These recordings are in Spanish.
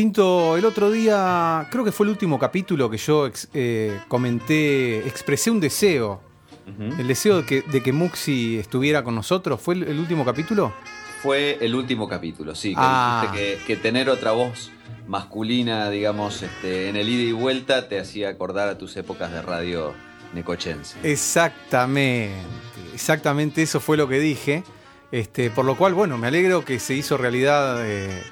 El otro día, creo que fue el último capítulo que yo ex- eh, comenté, expresé un deseo. El deseo de que, de que Muxi estuviera con nosotros. ¿Fue el, el último capítulo? Fue el último capítulo, sí. Que Ah. que tener otra voz masculina, digamos, este, en el ida y vuelta te hacía acordar a tus épocas de radio necochense. Exactamente. Exactamente eso fue lo que dije. Este, por lo cual, bueno, me alegro que se hizo realidad eh,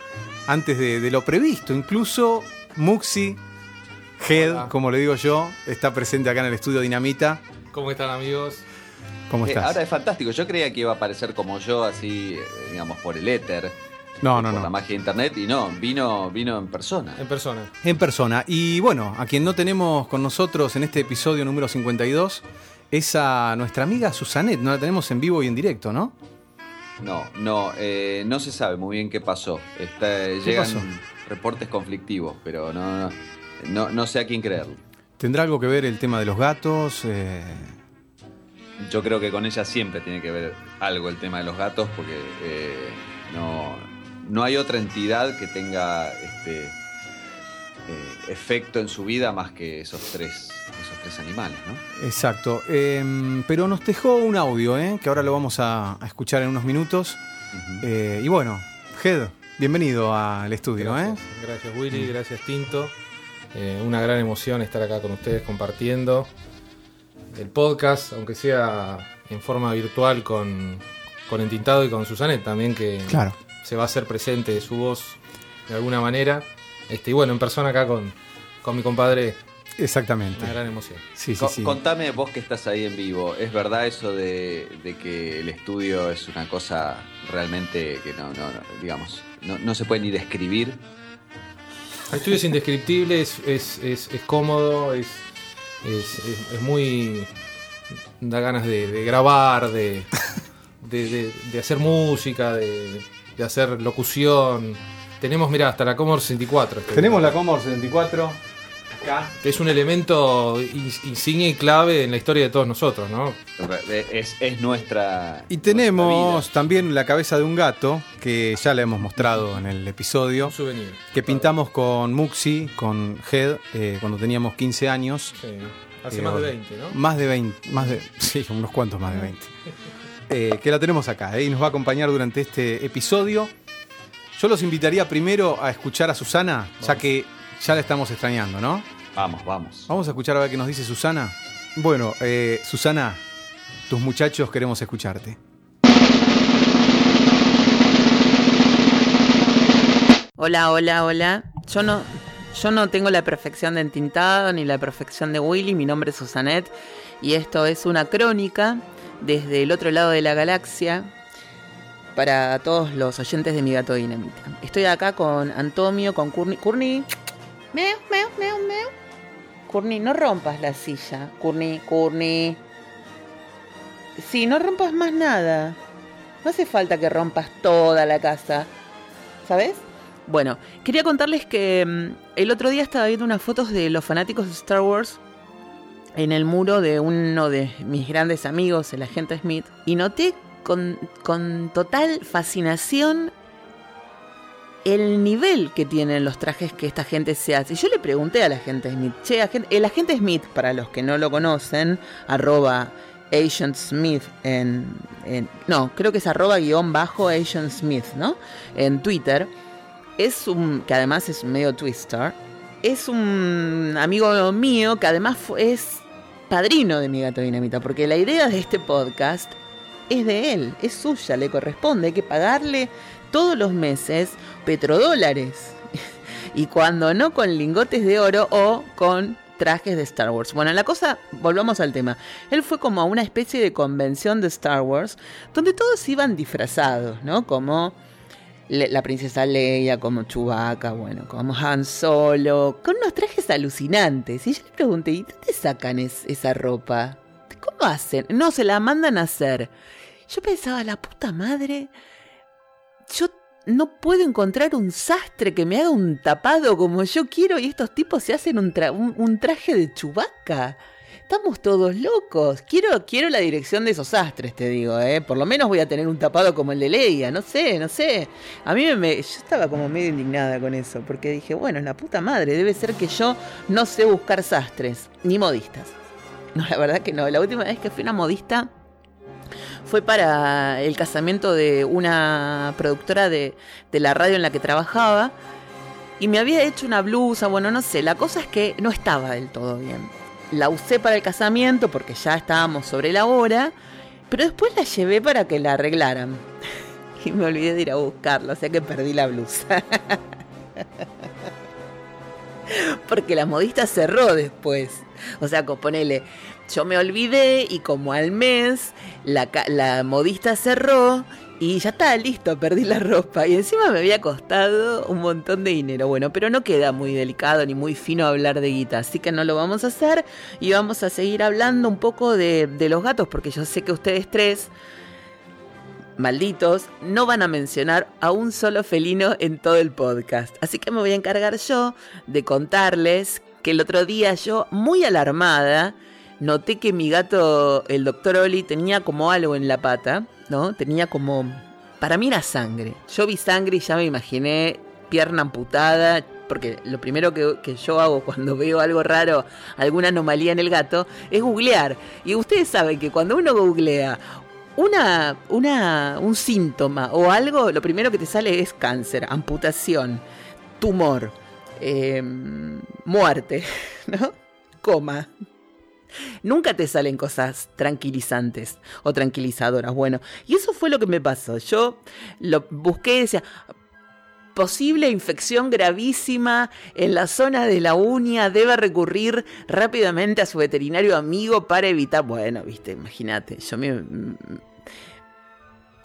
antes de, de lo previsto. Incluso Muxi, Head, Hola. como le digo yo, está presente acá en el estudio Dinamita. ¿Cómo están amigos? ¿Cómo Eh, estás? ahora es fantástico. Yo creía que iba a aparecer como yo, así, eh, digamos, por el éter. No, no, por no. la magia de internet. Y no, vino, vino en persona. En persona. En persona. Y bueno, a quien no tenemos con nosotros en este episodio número 52 es a nuestra amiga Susanet. No la tenemos en vivo y en directo, ¿no? No, no, eh, no se sabe muy bien qué pasó. Está, llegan pasó? reportes conflictivos, pero no, no, no, no sé a quién creerle. ¿Tendrá algo que ver el tema de los gatos? Eh, Yo creo que con ella siempre tiene que ver algo el tema de los gatos, porque eh, no, no hay otra entidad que tenga este eh, efecto en su vida más que esos tres, esos tres animales, ¿no? exacto. Eh, pero nos dejó un audio, ¿eh? que ahora lo vamos a, a escuchar en unos minutos. Eh, y bueno, Head, bienvenido al estudio. ¿eh? Gracias, gracias Willy, gracias Tinto. Eh, una gran emoción estar acá con ustedes compartiendo el podcast, aunque sea en forma virtual con, con Entintado y con Susanet también, que Claro. se va a hacer presente su voz de alguna manera. Este, y bueno, en persona acá con, con mi compadre, Exactamente. una gran emoción. Sí, sí, Co- sí. Contame vos que estás ahí en vivo, ¿es verdad eso de, de que el estudio es una cosa realmente que no, no, no, digamos, no, no se puede ni describir? El estudio es indescriptible, es, es, es- es cómodo, es, es, es- es muy. da ganas de, de grabar, de, de, de- de hacer música, de, de hacer locución. Tenemos, mira, hasta la Commodore 64. estoy Tenemos la 74 acá. Que es un elemento ins- insignia y clave en la historia de todos nosotros, ¿no? Es, es nuestra. Y nuestra tenemos vida. también la cabeza de un gato, que ya la hemos mostrado en el episodio. Un souvenir. que pintamos con Muxi, con Head, eh, cuando teníamos 15 años. Sí, hace Eh, más de 20, ¿no? Más de 20, más de, sí, unos cuantos más de 20. Eh, que la tenemos acá eh, y nos va a acompañar durante este episodio. Yo los invitaría primero a escuchar a Susana, ya que ya la estamos extrañando, ¿no? Vamos, vamos. Vamos a escuchar a ver qué nos dice Susana. Bueno, eh, Susana, tus muchachos queremos escucharte. Hola, hola, hola. Yo no, yo no tengo la perfección de entintado ni la perfección de Willy. Mi nombre es Susanet y esto es una crónica desde el otro lado de la galaxia para todos los oyentes de Mi Gato Dinamita. Estoy acá con Antonio, con Curni. Curni. Meo. Curni, no rompas la silla. Curni, Curni. Sí, no rompas más nada. No hace falta que rompas toda la casa. ¿Sabes? Bueno, quería contarles que mm, el otro día estaba viendo unas fotos de los fanáticos de Star Wars en el muro de uno de mis grandes amigos, el agente Smith, y noté con, con total fascinación el nivel que tienen los trajes que esta gente se hace. Yo le pregunté al agente Smith, che, agente- el agente Smith, para los que no lo conocen, arroba Agent Smith en, No, creo que es arroba guion bajo Agent Smith, ¿no? En Twitter. Es un... que además es medio twister. Es un amigo mío que además es padrino de mi gato dinamita. Porque la idea de este podcast es de él, es suya, le corresponde. Hay que pagarle todos los meses petrodólares. y cuando no con lingotes de oro o con trajes de Star Wars. Bueno, la cosa, volvamos al tema. Él fue como a una especie de convención de Star Wars donde todos iban disfrazados, ¿no? Como la princesa Leia, como Chewbacca, bueno, como Han Solo, con unos trajes alucinantes. Y yo le pregunté, ¿y dónde sacan es- esa ropa? ¿Cómo hacen? No, se la mandan a hacer. Yo pensaba, la puta madre, yo no puedo encontrar un sastre que me haga un tapado como yo quiero y estos tipos se hacen un, tra- un- traje de Chewbacca. estamos todos locos. Quiero, quiero la dirección de esos astres, te digo, ¿eh? Por lo menos voy a tener un tapado como el de Leia, no sé, no sé. A mí me, yo estaba como medio indignada con eso, porque dije, bueno, la puta madre, debe ser que yo no sé buscar sastres, ni modistas. No, la verdad que no. La última vez que fui una modista fue para el casamiento de una productora de, de la radio en la que trabajaba y me había hecho una blusa, bueno, no sé, la cosa es que no estaba del todo bien. La usé para el casamiento porque ya estábamos sobre la hora, pero después la llevé para que la arreglaran. Y me olvidé de ir a buscarla, o sea que perdí la blusa. Porque la modista cerró después. O sea, ponele, yo me olvidé y como al mes la, la modista cerró y ya está, listo, perdí la ropa. Y encima me había costado un montón de dinero. Bueno, pero no queda muy delicado ni muy fino hablar de guita. Así que no lo vamos a hacer. Y vamos a seguir hablando un poco de, de los gatos. Porque yo sé que ustedes tres, malditos, no van a mencionar a un solo felino en todo el podcast. Así que me voy a encargar yo de contarles que el otro día yo, muy alarmada, noté que mi gato, el doctor Oli, tenía como algo en la pata ¿no? Tenía como... Para mí era sangre. Yo vi sangre y ya me imaginé pierna amputada, porque lo primero que, yo hago cuando veo algo raro, alguna anomalía en el gato, es googlear. Y ustedes saben que cuando uno googlea una, una, un síntoma o algo, lo primero que te sale es cáncer, amputación, tumor, em, muerte, ¿no? Coma. Nunca te salen cosas tranquilizantes o tranquilizadoras. Bueno, y eso fue lo que me pasó. Yo lo busqué y decía, posible infección gravísima en la zona de la uña, debe recurrir rápidamente a su veterinario amigo para evitar, bueno, viste, imagínate, yo me,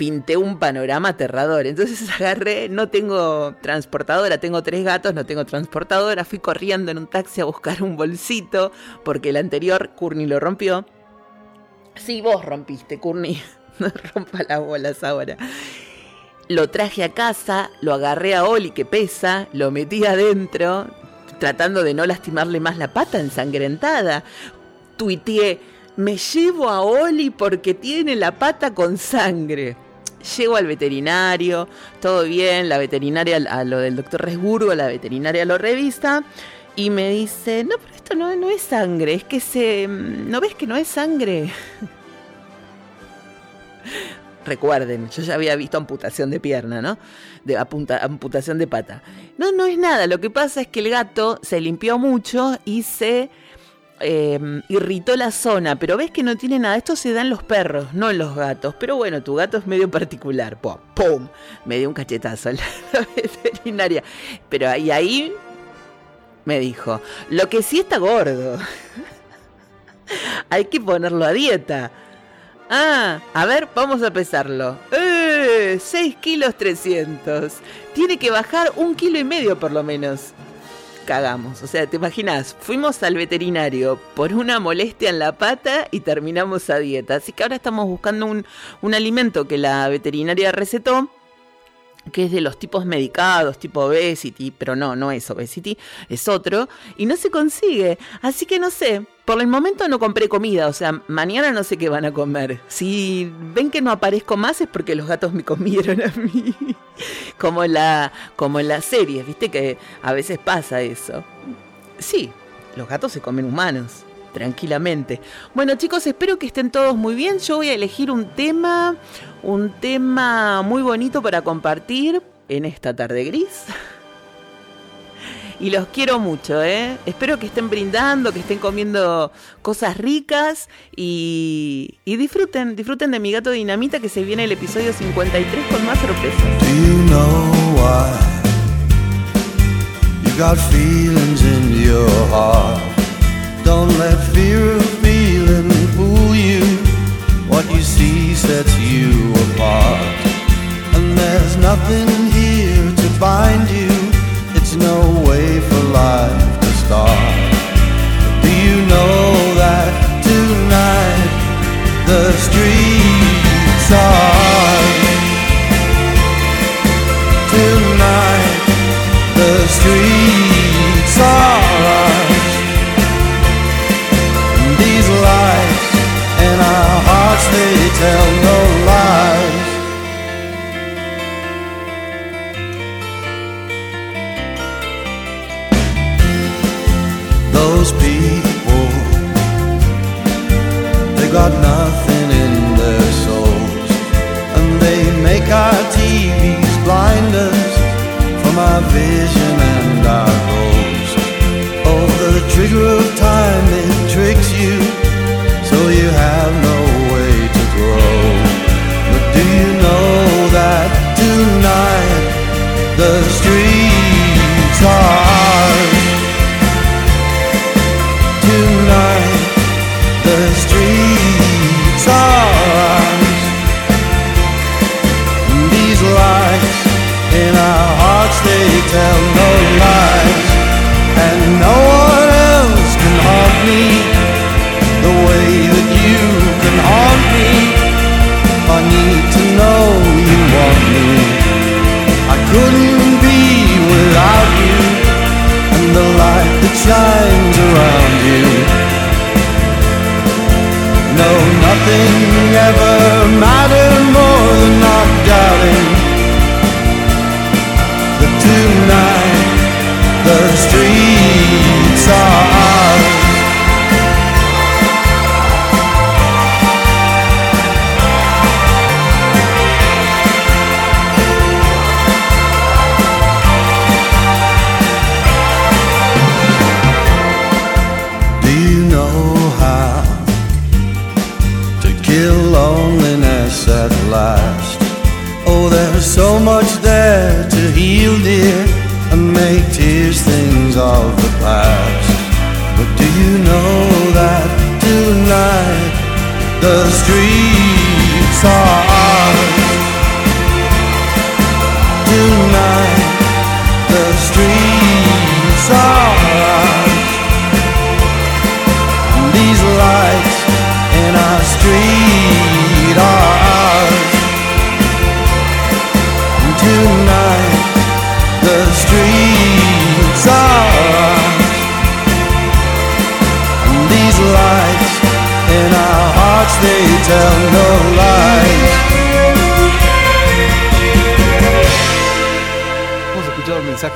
pinté un panorama aterrador. Entonces agarré, no tengo transportadora, tengo tres gatos, no tengo transportadora, fui corriendo en un taxi a buscar un bolsito, porque el anterior Courtney lo rompió. Sí, vos rompiste, Courtney. No rompa las bolas ahora. Lo traje a casa, lo agarré a Oli que pesa, lo metí adentro, tratando de no lastimarle más la pata ensangrentada. Tuiteé, me llevo a Oli porque tiene la pata con sangre. Llego al veterinario, todo bien, la veterinaria a lo del doctor Resburgo, la veterinaria lo revista y me dice, no, pero esto no, no es sangre, es que se... ¿No ves que no es sangre? Recuerden, yo ya había visto amputación de pierna, ¿no? De amputación de pata. No, no es nada. Lo que pasa es que el gato se limpió mucho y se Em, irritó la zona, pero ves que no tiene nada. Esto se da en los perros, no en los gatos. Pero bueno, tu gato es medio particular. ¡Pum! Me dio un cachetazo la, la veterinaria. Pero ahí, ahí me dijo, lo que sí está gordo. Hay que ponerlo a dieta. Ah, a ver, vamos a pesarlo. ¡Eh! 6 kilos 300. Tiene que bajar un kilo y medio por lo menos cagamos. O sea, te imaginas, fuimos al veterinario por una molestia en la pata y terminamos a dieta. Así que ahora estamos buscando un, un alimento que la veterinaria recetó que es de los tipos medicados, tipo obesity, pero no, no es obesity, es otro, y no se consigue. Así que no sé, por el momento no compré comida, o sea, mañana no sé qué van a comer. Si ven que no aparezco más es porque los gatos me comieron a mí. como, la, como en las series, viste que a veces pasa eso. Sí, los gatos se comen humanos tranquilamente. Bueno chicos, espero que estén todos muy bien. Yo voy a elegir un tema, un tema muy bonito para compartir en esta tarde gris. Y los quiero mucho, ¿eh? Espero que estén brindando, que estén comiendo cosas ricas y, y disfruten, disfruten de mi gato dinamita que se viene el episodio 53 con más sorpresas. you know why? Got feelings in your heart. Don't let fear of feeling fool you. What you see sets you apart. And there's nothing here to bind you. It's no way for life to start. Do you know that tonight the streets are tell no lies. Those people, they got nothing in their souls, and they make our TVs blind us from our vision and our goals. Oh, the trigger of time it tricks you, tonight the streets are couldn't be without you, and the light that shines around you. No, nothing ever mattered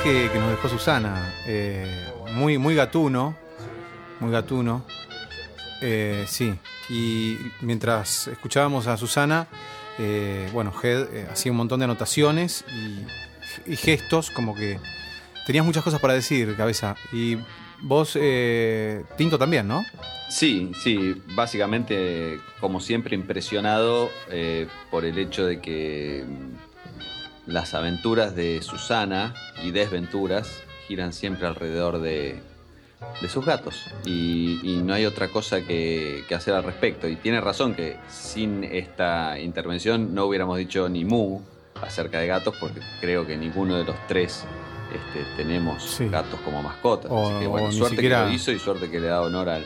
que nos dejó Susana. eh, muy, muy gatuno. Muy gatuno. Eh, sí. Y mientras escuchábamos a Susana, eh, bueno, Head hacía un montón de anotaciones y, y gestos, como que tenías muchas cosas para decir, cabeza. Y vos, Tinto también, ¿no? Sí, sí, básicamente, como siempre, impresionado por el hecho de que las aventuras de Susana y desventuras giran siempre alrededor de, de sus gatos. Y, y no hay otra cosa que, que hacer al respecto. Y tiene razón que sin esta intervención no hubiéramos dicho ni mu acerca de gatos, porque creo que ninguno de los tres este, tenemos Sí. gatos como mascotas. O- Así que bueno, suerte siquiera- que lo hizo y suerte que le da honor al,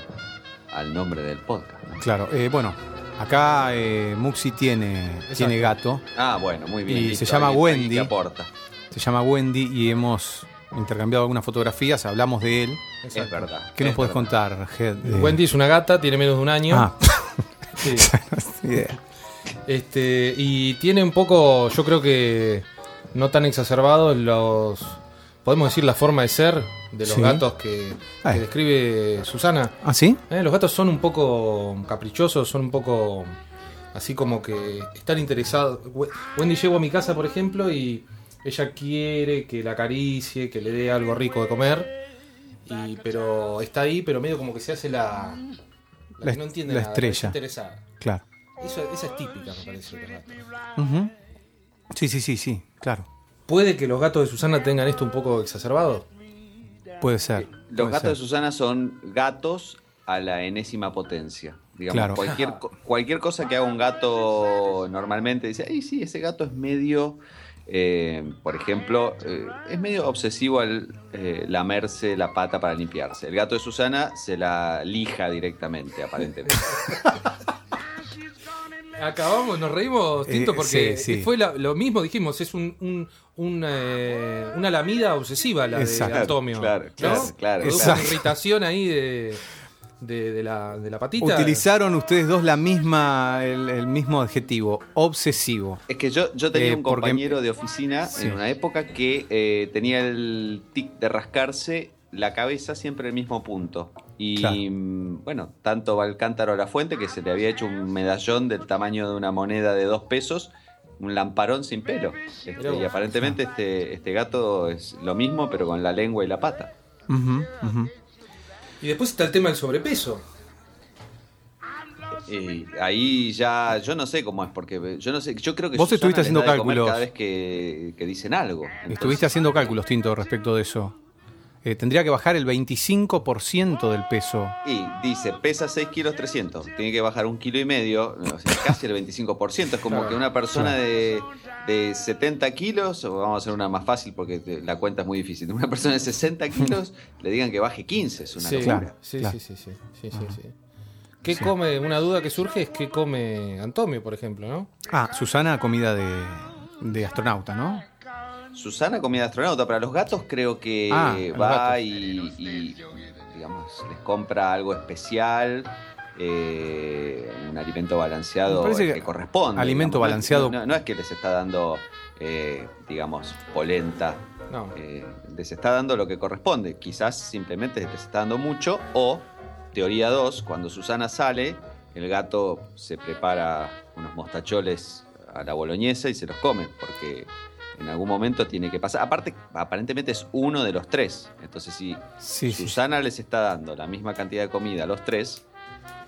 al nombre del podcast. ¿no? Claro. eh, bueno, acá eh, Muxi tiene, tiene gato. Ah, bueno, muy bien. Y listo, se llama Wendy. aporta. Se llama Wendy y hemos intercambiado algunas fotografías, hablamos de él. Es verdad. ¿Qué es nos podés contar, Head? Wendy es una gata, tiene menos de un año. Ah, Sí. Este, y tiene un poco, yo creo que no tan exacerbados los. Podemos decir la forma de ser de los Sí. gatos que, describe Susana. ¿Ah, sí? Eh, los gatos son un poco caprichosos, son un poco así como que están interesados. We- Wendy llegó a mi casa, por ejemplo, y ella quiere que la acaricie, que le dé algo rico de comer. Y, pero está ahí, pero medio como que se hace la. La, La que no entiende la nada, estrella. interesada. Claro. Eso, esa es típica, me parece, gatos. Ujú. Sí, sí, sí, sí, claro. ¿Puede que los gatos de Susana tengan esto un poco exacerbado? Puede ser. Los puede gatos de. Susana son gatos a la enésima potencia. Digamos, Claro. cualquier, co- cualquier cosa que haga un gato normalmente dice, ay, sí, ese gato es medio, eh, por ejemplo, eh, es medio obsesivo al eh, lamerse la pata para limpiarse. El gato de Susana se la lija directamente, aparentemente. Acabamos, nos reímos, Eh, porque sí, sí. fue la- lo mismo, dijimos, es un, un- un, eh, una lamida obsesiva la Exacto. de Antonio. Claro, claro, ¿no? claro, una irritación ahí de, de, de la, de la patita. Utilizaron ustedes dos la misma, el, el mismo adjetivo, obsesivo. Es que yo, yo tenía Eh, un porque- compañero de oficina Sí. en una época que eh, tenía el tic de rascarse la cabeza siempre en el mismo punto. Y Claro. bueno, tanto va el cántaro a la fuente que se le había hecho un medallón del tamaño de una moneda de dos pesos, un lamparón sin pelo. Este, y aparentemente este, este gato es lo mismo, pero con la lengua y la pata. Y después está el tema del sobrepeso. Y ahí ya, yo no sé cómo es, porque yo no sé, yo creo que Vos Susana estuviste haciendo cálculos. cada vez que, que dicen algo. Entonces- Estuviste haciendo cálculos, Tinto, respecto de eso. Eh, tendría que bajar el 25% del peso. Y dice, pesa 6 kilos 300, tiene que bajar un kilo y medio, o sea, casi el 25%. Es como Claro, que una persona claro. de, de 70 kilos, o vamos a hacer una más fácil porque te- la cuenta es muy difícil, una persona de 60 kilos le digan que baje 15, es una sí, locura. Claro, sí, claro. sí, sí, sí, sí, sí, sí. ¿Qué come? Una duda que surge es qué come Antonio, por ejemplo, ¿no? Ah, Susana, comida de, de astronauta, ¿no? Susana, comida astronauta, para los gatos creo que Ah, va y, y, digamos, les compra algo especial. eh, un alimento balanceado que que, corresponde. alimento digamos. Balanceado- No, no es que les está dando, eh, digamos, polenta. No. eh, les está dando lo que corresponde. Quizás simplemente les está dando mucho. O, teoría 2, cuando Susana sale, el gato se prepara unos mostacholes a la boloñesa y se los come. Porque en algún momento tiene que pasar. Aparte, aparentemente es uno de los tres. Entonces, si Sí, sí. Susana les está dando la misma cantidad de comida a los tres,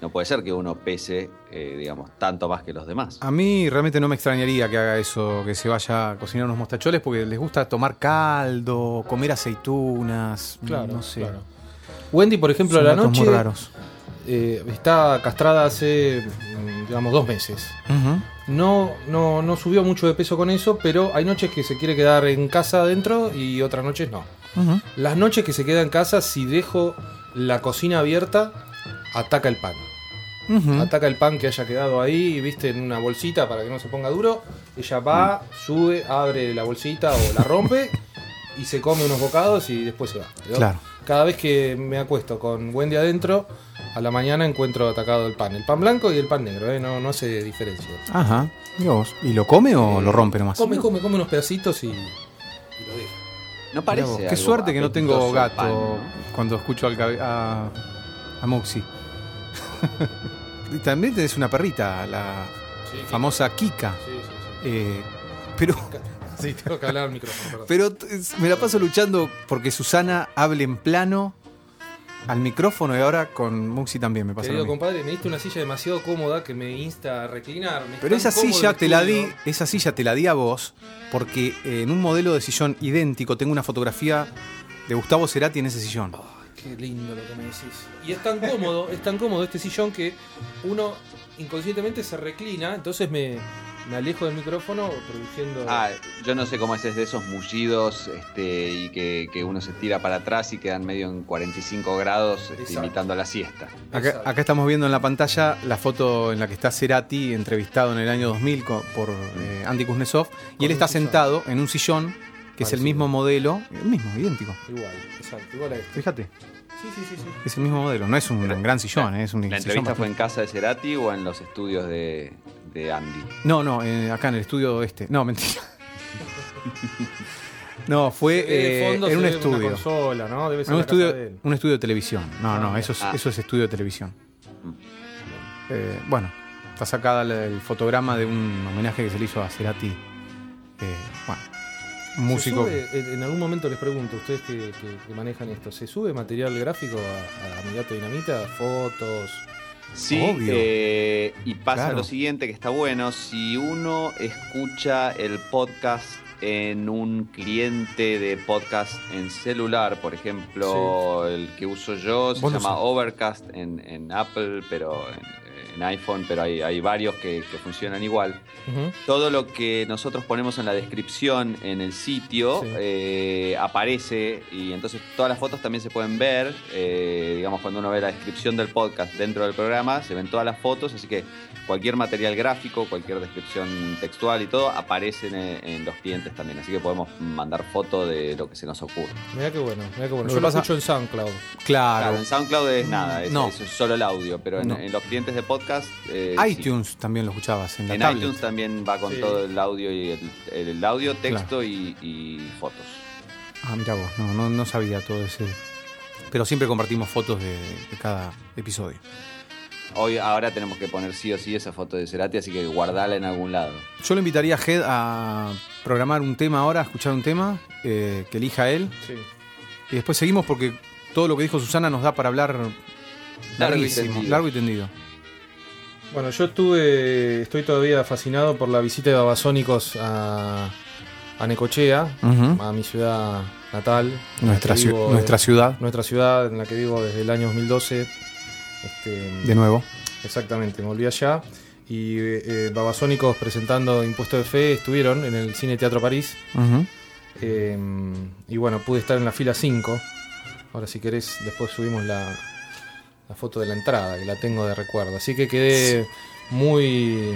no puede ser que uno pese, eh, digamos, tanto más que los demás. A mí realmente no me extrañaría que haga eso, que se vaya a cocinar unos mostacholes, porque les gusta tomar caldo, comer aceitunas, Claro, no sé. claro. Wendy, por ejemplo, Son a la noche muy raros. eh, está castrada hace, mm, digamos, dos meses. No, no, no subió mucho de peso con eso, pero hay noches que se quiere quedar en casa adentro y otras noches no. Las noches que se queda en casa, si dejo la cocina abierta, ataca el pan. Ataca el pan que haya quedado ahí, viste, en una bolsita para que no se ponga duro. Ella va, sube, abre la bolsita o la rompe y se come unos bocados y después se va. Claro. Cada vez que me acuesto con Wendy adentro, a la mañana encuentro atacado el pan. El pan blanco y el pan negro, ¿eh? no, no hace diferencia. Ajá. Vos. ¿Y lo come o lo rompe nomás? Come, come, come unos pedacitos y, y lo deja. No parece. vos. Qué suerte que no tengo gato pan, ¿no? cuando escucho al a, a Moxie. también tenés una perrita, la famosa Kika. Sí, sí, sí. Eh, pero Sí, tengo que hablar al micrófono, perdón. Pero es- me la paso luchando porque Susana hable en plano al micrófono y ahora con Muxi también me pasa lo Querido mismo. compadre, me diste una silla demasiado cómoda que me insta a reclinarme. Pero esa silla te la di, di esa silla te la di a vos porque eh, en un modelo de sillón idéntico tengo una fotografía de Gustavo Cerati en ese sillón. Qué lindo lo que me decís. Y es tan cómodo, es tan cómodo este sillón que uno inconscientemente se reclina, entonces me, me alejo del micrófono produciendo. Ah, yo no sé cómo es de esos mullidos este, y que, que uno se tira para atrás y quedan medio en 45 grados este, imitando la siesta. Acá, estamos viendo en la pantalla la foto en la que está Cerati entrevistado en el año 2000 co- por eh, Andy Kuznetsov y él está sentado en un sillón que es el mismo modelo, el mismo, idéntico. Igual, exacto, igual a este. Fíjate, Sí, sí, sí, sí. es el mismo modelo, no es un gran sillón, eh, es un ¿La sillón entrevista fue en casa de Cerati o en los estudios de, de Andy? No, no, eh, acá en el estudio este. No, mentira. no, fue de eh, fondo, en un una estudio. consola, ¿no? Debe ser Un de estudio, él. un estudio de televisión. No, no, eso es, Ah. eso es estudio de televisión. Mm. Eh, bueno, está sacada el fotograma de un homenaje que se le hizo a Cerati. Eh, bueno, un ¿Se músico. sube, en algún momento les pregunto, ustedes que, que- que manejan esto, ¿se sube material gráfico a, a mi gato dinamita? ¿Fotos? Sí, eh, y pasa Claro. lo siguiente que está bueno, si uno escucha el podcast en un cliente de podcast en celular, por ejemplo, el que uso yo se llama. Overcast en, en Apple, pero en, en iPhone, pero hay, hay varios que, que funcionan igual. Todo lo que nosotros ponemos en la descripción en el sitio Sí. eh, aparece y entonces todas las fotos también se pueden ver. eh, digamos, cuando uno ve la descripción del podcast dentro del programa, se ven todas las fotos, así que cualquier material gráfico, cualquier descripción textual y todo aparecen en, en los clientes también, así que podemos mandar fotos de lo que se nos ocurre. Mirá qué bueno, mirá qué bueno. Yo lo pasa- escucho en SoundCloud. Claro. Claro, en SoundCloud es nada, es, No. es solo el audio, pero en, No. en los clientes de podcast. eh, sí. iTunes también lo escuchabas en la En tablet. iTunes también va con Sí. todo el audio y el, el audio, texto y, y fotos. Ah, mira vos, no, no, no sabía todo ese. Pero siempre compartimos fotos de, de cada episodio. Hoy, ahora tenemos que poner sí o sí esa foto de Cerati, así que guardala en algún lado. Yo le invitaría a Head a programar un tema ahora, escuchar un tema, eh, que elija él. Sí. Y después seguimos porque todo lo que dijo Susana nos da para hablar Largo y larguísimo, tendido. largo y tendido. Bueno, yo estuve, estoy todavía fascinado por la visita de Babasónicos a, a Necochea, a mi ciudad natal. nuestra, vivo ciudad, nuestra ciudad en la que vivo desde el año 2012. Este, de nuevo. Exactamente, me volví allá. Y eh, Babasónicos presentando Impuesto de Fe estuvieron en el Cine Teatro París. Eh, y bueno, pude estar en la fila 5. Ahora si querés, después subimos la, la foto de la entrada, que la tengo de recuerdo. Así que quedé muy,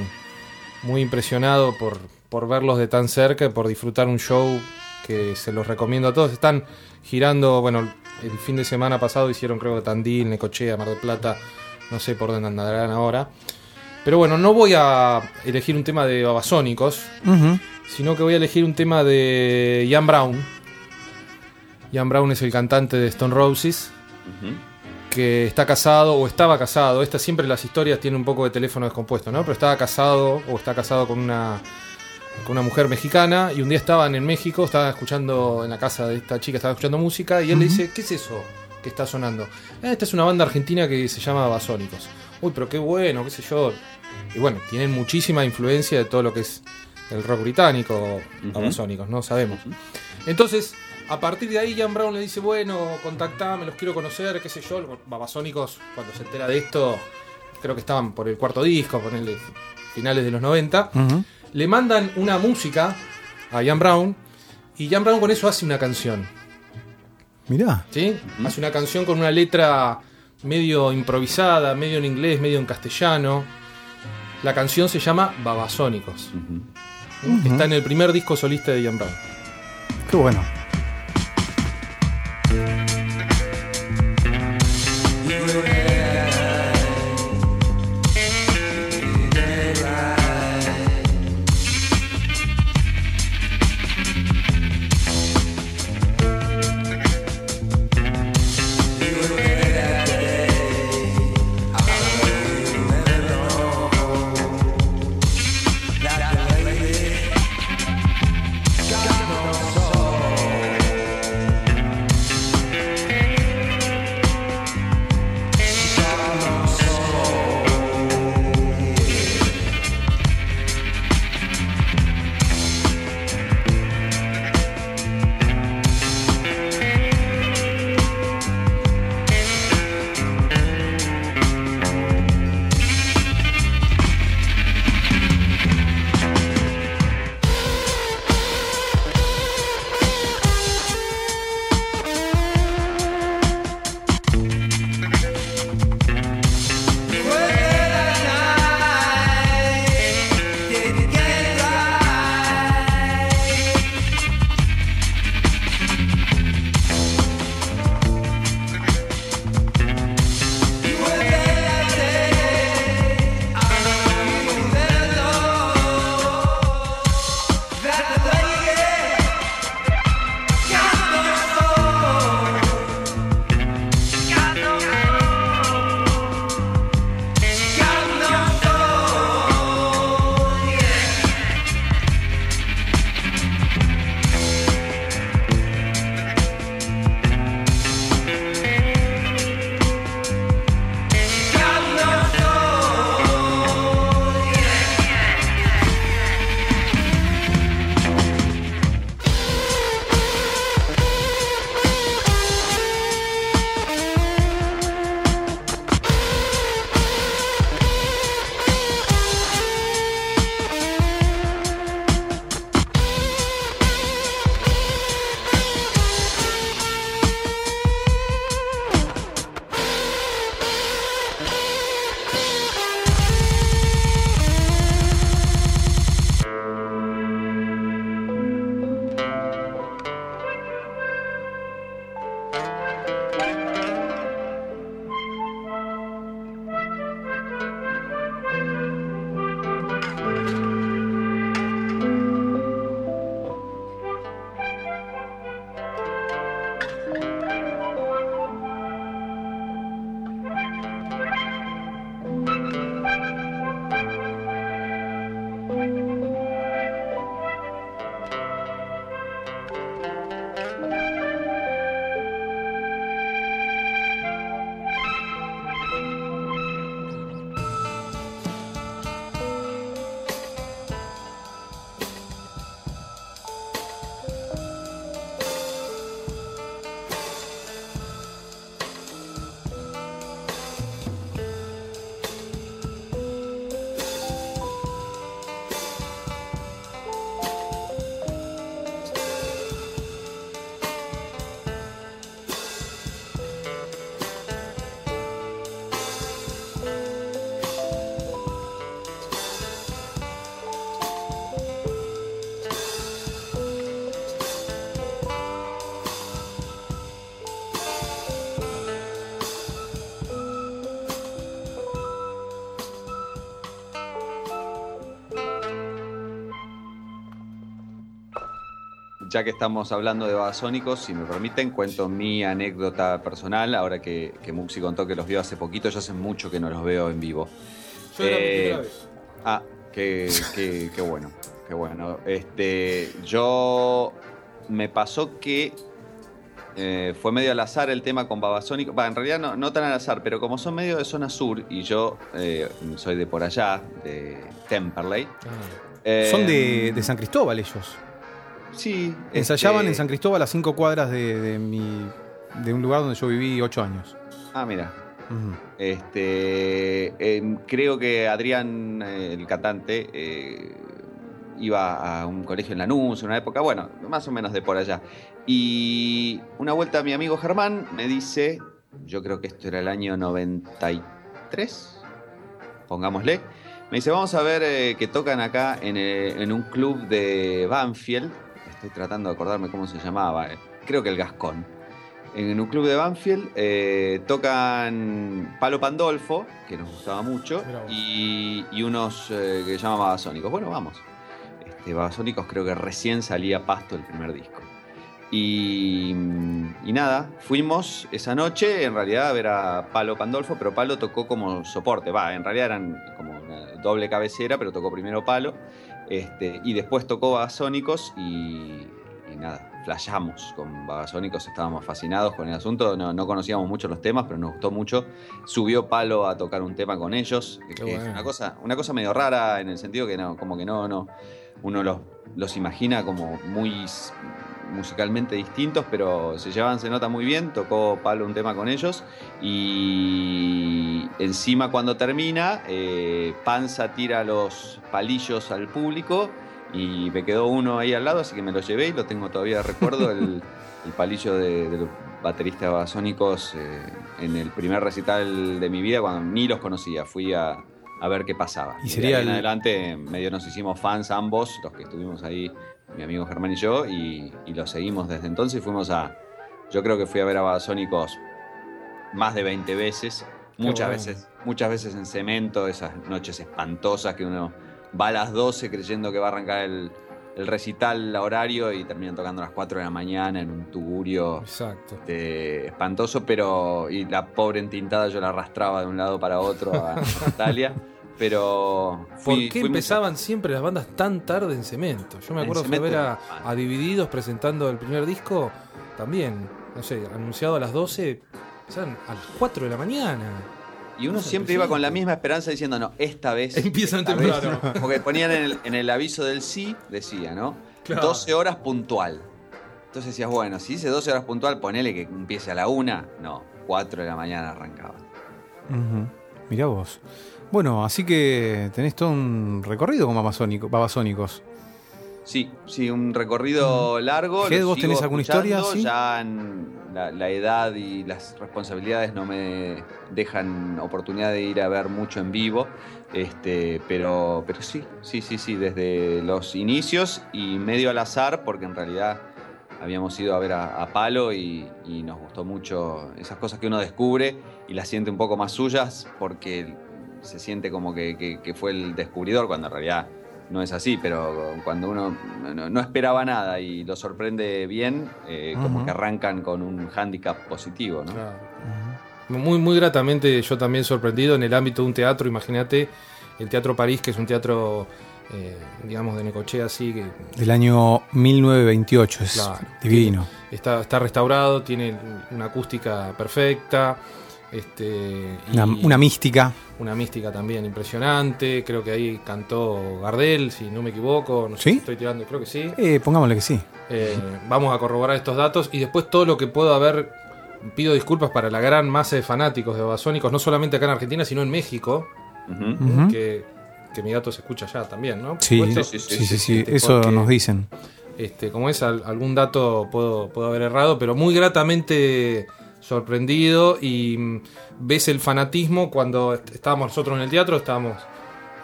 muy impresionado por, por verlos de tan cerca y por disfrutar un show que se los recomiendo a todos. Están girando, bueno, el fin de semana pasado hicieron creo que Tandil, Necochea, Mar del Plata, no sé por dónde andarán ahora. Pero bueno, no voy a elegir un tema de Babasónicos, sino que voy a elegir un tema de Ian Brown. Ian Brown es el cantante de Stone Roses, que está casado o estaba casado. Esta siempre las historias tienen un poco de teléfono descompuesto, ¿no? Pero estaba casado o está casado con una con una mujer mexicana y un día estaban en México, estaba escuchando en la casa de esta chica, estaba escuchando música y él le dice, ¿qué es eso que está sonando? "Ah, esta es una banda argentina que se llama Basónicos. Uy, pero qué bueno, qué sé yo. Y bueno, tienen muchísima influencia de todo lo que es el rock británico, Ujú. Babasónicos, ¿no? Sabemos. Entonces, a partir de ahí, Jan Brown le dice, bueno, contactame, los quiero conocer, qué sé yo. Babasónicos, cuando se entera de esto, creo que estaban por el cuarto disco, ponerle finales de los 90. Ujú. Le mandan una música a Jan Brown y Jan Brown con eso hace una canción. Mirá. ¿sí? Hace una canción con una letra medio improvisada, medio en inglés, medio en castellano. La canción se llama Babasónicos. Está en el primer disco solista de Jan Brown. Qué bueno. Ya que estamos hablando de Babasónicos, si me permiten, cuento mi anécdota personal, ahora que, que Muxi contó que los vio hace poquito, yo hace mucho que no los veo en vivo. Yo era Eh, vez. Ah, qué, qué- qué bueno, qué bueno. Este, yo me pasó que eh, fue medio al azar el tema con Babasónicos. Va, en realidad no, no tan al azar, pero como son medio de zona sur y yo eh, soy de por allá, de Temperley. Ah, eh, Son de, de San Cristóbal ellos. Sí. Ensayaban este- en San Cristóbal a cinco cuadras de, de mi, de un lugar donde yo viví ocho años. Ah, mira. Este, creo que Adrián, eh, el cantante, eh, iba a un colegio en Lanús en una época, bueno, más o menos de por allá. Y una vuelta mi amigo Germán me dice, yo creo que esto era el año 93, pongámosle, me dice, vamos a ver eh, que tocan acá en, en un club de Banfield, estoy tratando de acordarme cómo se llamaba, eh, creo que el Gascón. En un club de Banfield eh, tocan Palo Pandolfo, que nos gustaba mucho, y, y unos eh, que se llaman Babasónicos. Bueno, vamos. Este, Babasónicos creo que recién salía Pasto el primer disco. Y, y nada, fuimos esa noche en realidad a ver a Palo Pandolfo, pero Palo tocó como soporte. Va, en realidad eran como una doble cabecera, pero tocó primero Palo. Este, y después tocó Babasónicos y, y nada, flashamos con Babasónicos, estábamos fascinados con el asunto, no, no conocíamos mucho los temas, pero nos gustó mucho. Subió Palo a tocar un tema con ellos, que Qué es una cosa, una cosa medio rara en el sentido que no, como que no, no, uno los, los imagina como muy musicalmente distintos, pero se llevaban, se nota muy bien, tocó Palo un tema con ellos. Y encima cuando termina, eh, Panza tira los palillos al público y me quedó uno ahí al lado, así que me lo llevé y lo tengo todavía de recuerdo, el, el palillo de, de los bateristas basónicos eh, en el primer recital de mi vida, cuando ni los conocía, fui a, a ver qué pasaba. Y de sería ahí en el- adelante medio nos hicimos fans ambos, los que estuvimos ahí, mi amigo Germán y yo, y, y los seguimos desde entonces fuimos a, yo creo que fui a ver a Babasónicos más de 20 veces, muchas bueno. veces, muchas veces en cemento, esas noches espantosas que uno va a las 12 creyendo que va a arrancar el, el recital a horario y terminan tocando a las 4 de la mañana en un tugurio Exacto. este, espantoso, pero y la pobre entintada yo la arrastraba de un lado para otro a Natalia, pero ¿Por qué muy empezaban siempre las bandas tan tarde en cemento? Yo me acuerdo a ver a, a Divididos presentando el primer disco, también, no sé, anunciado a las 12, empezaban a las 4 de la mañana. Y uno siempre iba con la misma esperanza diciendo, no, esta vez. Empiezan esta temprano. vez", Porque ponían en el, en el aviso del sí, decía, ¿no? Claro. 12 horas puntual. Entonces decías, bueno, si dice 12 horas puntual, ponele que empiece a la una. No, 4 de la mañana arrancaba. Ujú. Mirá vos. Bueno, así que tenés todo un recorrido con Babasónico- Babasónicos. Sí, sí, un recorrido largo. Ged, lo ¿vos tenés alguna historia así? Ya en la, la edad y las responsabilidades no me dejan oportunidad de ir a ver mucho en vivo. Este, pero, pero sí, sí, sí, sí, desde los inicios y medio al azar, porque en realidad habíamos ido a ver a, a Palo y, y nos gustó mucho esas cosas que uno descubre y las siente un poco más suyas porque se siente como que, que- que fue el descubridor cuando en realidad no es así, pero cuando uno no, no esperaba nada y lo sorprende bien, eh, como que arrancan con un hándicap positivo, ¿no? Claro. Muy, muy gratamente yo también sorprendido en el ámbito de un teatro, imagínate, el Teatro París, que es un teatro, eh, digamos, de Necochea, así, que Del año 1928, es Claro. divino. está, está restaurado, tiene una acústica perfecta, este, y Una, una mística. una mística también impresionante, creo que ahí cantó Gardel, si no me equivoco, no sé ¿Sí? si estoy tirando, creo que sí. Eh, pongámosle que sí. Eh, vamos a corroborar estos datos y después todo lo que puedo haber. Pido disculpas para la gran masa de fanáticos de Babasónicos, no solamente acá en Argentina, sino en México, que, que mi gato se escucha allá también, ¿no? Sí, supuesto. sí, sí, sí, sí, sí, este, eso porque- nos dicen. Este, como es, al- algún dato puedo, puedo haber errado, pero muy gratamente sorprendido y mm, ves el fanatismo cuando est- estábamos nosotros en el teatro, estábamos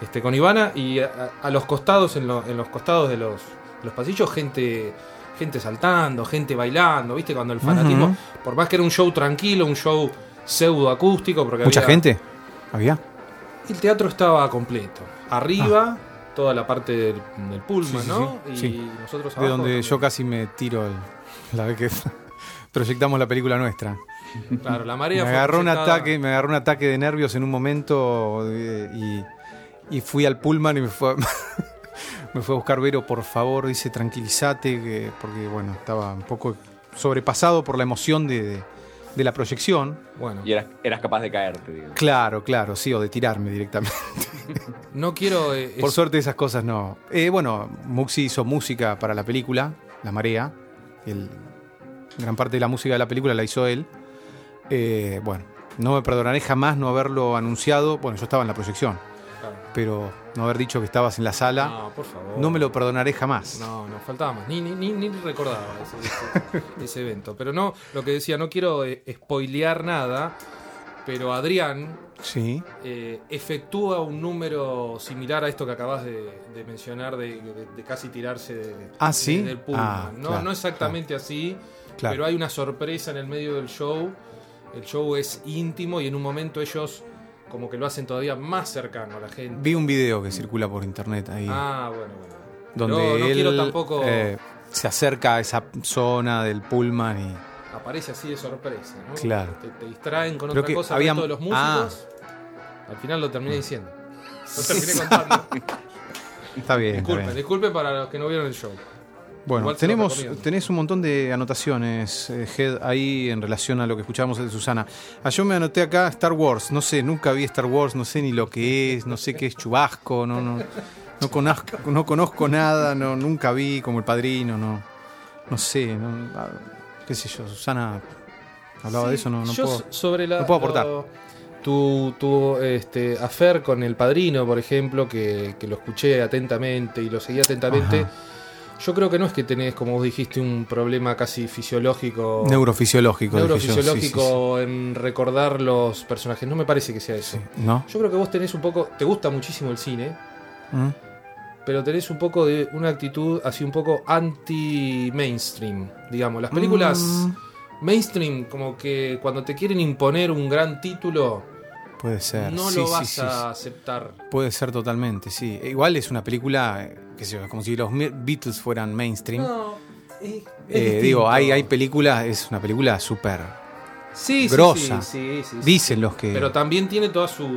este, con Ivana y a, a los costados, en, lo- en los costados de los, los pasillos, gente, gente saltando, gente bailando, ¿viste? Cuando el fanatismo, por más que era un show tranquilo, un show pseudo acústico, porque ¿Mucha había- gente? ¿Había? el teatro estaba completo. Arriba, toda la parte del, del Pullman, Sí, sí, ¿no? sí, Y nosotros De abajo donde yo casi me tiro el- la vez que proyectamos la película nuestra. Claro, la Me marea fue agarró un ataque, me agarró un ataque de nervios en un momento eh, y, y fui al Pullman y me fue, a- me fue a buscar Vero, por favor, dice tranquilízate, que- porque bueno, estaba un poco sobrepasado por la emoción de, de- de la proyección. Bueno, Y eras, eras capaz de caerte, digo. Claro, claro, sí, o de tirarme directamente. no quiero. eh, Por es- suerte esas cosas no. Eh, bueno, Muxi hizo música para la película, La Marea. El, gran parte de la música de la película la hizo él. Eh, bueno, no me perdonaré jamás no haberlo anunciado. Bueno, yo estaba en la proyección, Claro. pero no haber dicho que estabas en la sala, No, por favor. no me lo perdonaré jamás. No, no, faltaba más. Ni, ni, ni, recordaba ese, ese- ese evento. Pero no, lo que decía, no quiero eh, spoilear nada, pero Adrián Sí, eh, efectúa un número similar a esto que acabas de, de mencionar, de, de- de casi tirarse Ah, ¿sí? de- del Pullman. Ah, no, claro, no exactamente así, claro. pero hay una sorpresa en el medio del show. El show es íntimo y en un momento ellos como que lo hacen todavía más cercano a la gente. Vi un video que circula por internet ahí, Ah, bueno, bueno. donde no, no él quiero tampoco- eh, se acerca a esa zona del Pullman y... aparece así de sorpresa, ¿no? Claro. Te, te distraen con Creo otra que cosa había- de los músicos. Al final lo terminé diciendo. Lo terminé contando. Está bien. está disculpen, bien. disculpen para los que no vieron el show. Bueno, tenemos, tenés un montón de anotaciones, eh, Head, ahí en relación a lo que escuchamos de Susana. Ah, yo me anoté acá Star Wars, no sé, nunca vi Star Wars, no sé ni lo que es, no sé qué es chubasco, no, no, no, conozco, no conozco nada, no, nunca vi como el padrino, no, no sé, no, ah, qué sé yo, Susana hablaba de eso, no, no Yo puedo. so- sobre la, no puedo aportar. lo- tu tu este, affair con el padrino, por ejemplo, que, que lo escuché atentamente y lo seguí atentamente. Ajá. Yo creo que no es que tenés, como vos dijiste, un problema casi fisiológico. Neurofisiológico. dije yo, sí, sí, neurofisiológico en recordar los personajes. No me parece que sea eso. sí. ¿No? Yo creo que vos tenés un poco. Te gusta muchísimo el cine, ¿Mm? pero tenés un poco de una actitud así un poco anti-mainstream. Digamos, las películas Mm, mainstream, como que cuando te quieren imponer un gran título, puede ser. no sí, lo vas sí, a aceptar. Puede ser totalmente, sí. E Igual es una película, eh, qué sé yo, como si los Beatles fueran mainstream. No, es- es Eh, digo, hay, hay películas, es una película súper. Sí, grosa. sí, sí. Dicen los que. Pero también tiene toda su,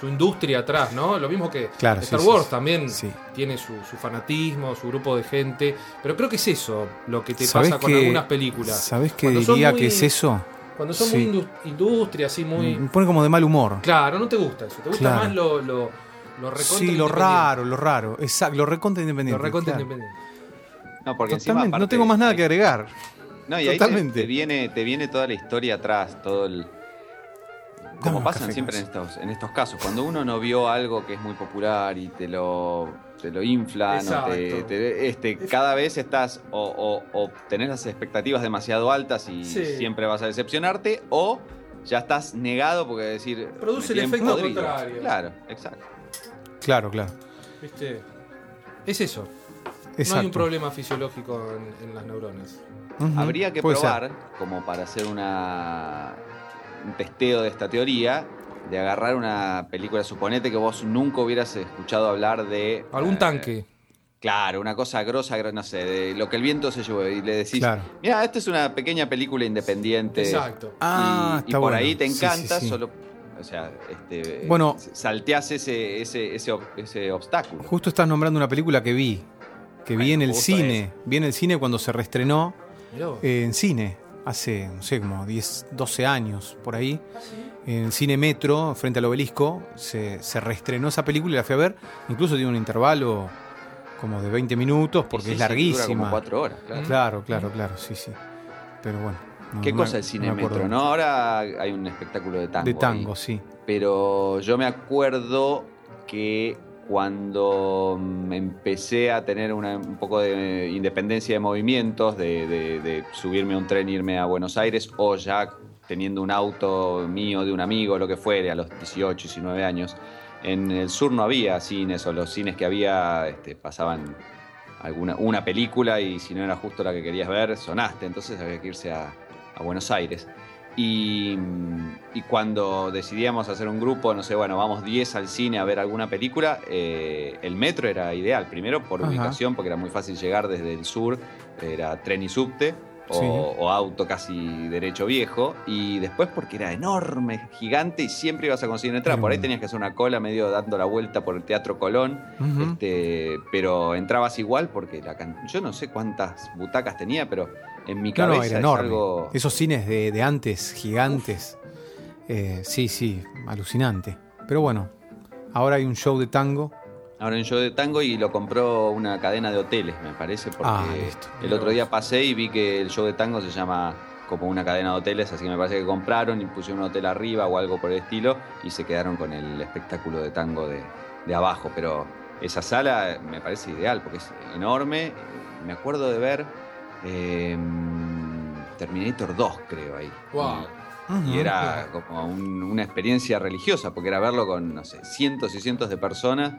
su industria atrás, ¿no? Lo mismo que Claro, Star Wars también tiene su, su fanatismo, su grupo de gente. Pero creo que es eso lo que te ¿Sabés pasa con algunas películas. ¿Sabés qué diría muy- que es eso? Cuando son Sí. muy indu- industria, así muy. Me pone como de mal humor. Claro, no te gusta eso. Te gusta Claro. más lo, lo, lo recontra Sí, lo raro, lo raro. Exacto, lo recontra Lo independiente. recontra claro. independiente. No, porque encima, Totalmente, no tengo más nada que agregar. No, y ahí te, viene, te viene toda la historia atrás, todo el. Como pasan café siempre en estos, en estos casos, cuando uno no vio algo que es muy popular y te lo, te lo inflan, o te, este, cada vez estás o, o, o tenés las expectativas demasiado altas y Sí. siempre vas a decepcionarte, o ya estás negado porque decir. Produce el efecto podrido. contrario. Claro, exacto. Claro, claro. ¿Viste? Es eso. Exacto. No hay un problema fisiológico en, en las neuronas. Habría que puede ser. probar, como para hacer una, un testeo de esta teoría, de agarrar una película, suponete que vos nunca hubieras escuchado hablar de... Algún eh, tanque. Claro, una cosa grosa, gro- no sé, de lo que el viento se llevó y le decís, Claro. mira, esta es una pequeña película independiente. Exacto. Ah, y, y está por bueno. ahí te Sí, sí, encanta, sí. solo... O sea, este, Bueno. salteás ese, ese, ese, ese obstáculo. Justo estás nombrando una película que vi. Que vi en el cine. Vi en el cine cuando se reestrenó eh, en cine. Hace, no sé, como 10, 12 años por ahí. En cine Metro, frente al obelisco, se, se reestrenó esa película y la fui a ver. Incluso tiene un intervalo como de 20 minutos porque Sí, es sí, dura larguísima. como cuatro horas, claro. Claro, claro, claro, sí, sí. Pero bueno. no- ¿Qué no cosa el cine no metro? No, ahora hay un espectáculo de tango. De ahí. tango, sí. Pero yo me acuerdo que cuando mm, empecé a tener una- un poco de independencia de movimientos, de, de- de subirme a un tren e irme a Buenos Aires, o ya teniendo un auto mío, de un amigo, lo que fuere, a los 18, 19 años, en el sur no había cines, o los cines que había este, pasaban alguna, una película y si no era justo la que querías ver, sonaste, entonces había que irse a, a Buenos Aires. Y, y cuando decidíamos hacer un grupo, no sé, bueno, vamos 10 al cine a ver alguna película, eh, el metro era ideal. Primero por Ajá. ubicación, porque era muy fácil llegar desde el sur, era tren y subte. O, Sí. o auto casi derecho viejo, y después porque era enorme, gigante, y siempre ibas a conseguir entrar. Por ahí tenías que hacer una cola medio dando la vuelta por el Teatro Colón, este, pero entrabas igual porque la can- yo no sé cuántas butacas tenía, pero en mi No, cabeza no, era es enorme. algo. Esos cines de, de antes, gigantes. Eh, sí, sí, alucinante. Pero bueno, ahora hay un show de tango. Ahora en show de tango y lo compró una cadena de hoteles, me parece, porque Ah, listo. el otro día pasé y vi que el show de tango se llama como una cadena de hoteles, así que me parece que compraron y pusieron un hotel arriba o algo por el estilo y se quedaron con el espectáculo de tango de, de abajo. Pero esa sala me parece ideal porque es enorme. Me acuerdo de ver eh, Terminator 2, creo ahí. Wow. Y era como un- una experiencia religiosa, porque era verlo con, no sé, cientos y cientos de personas,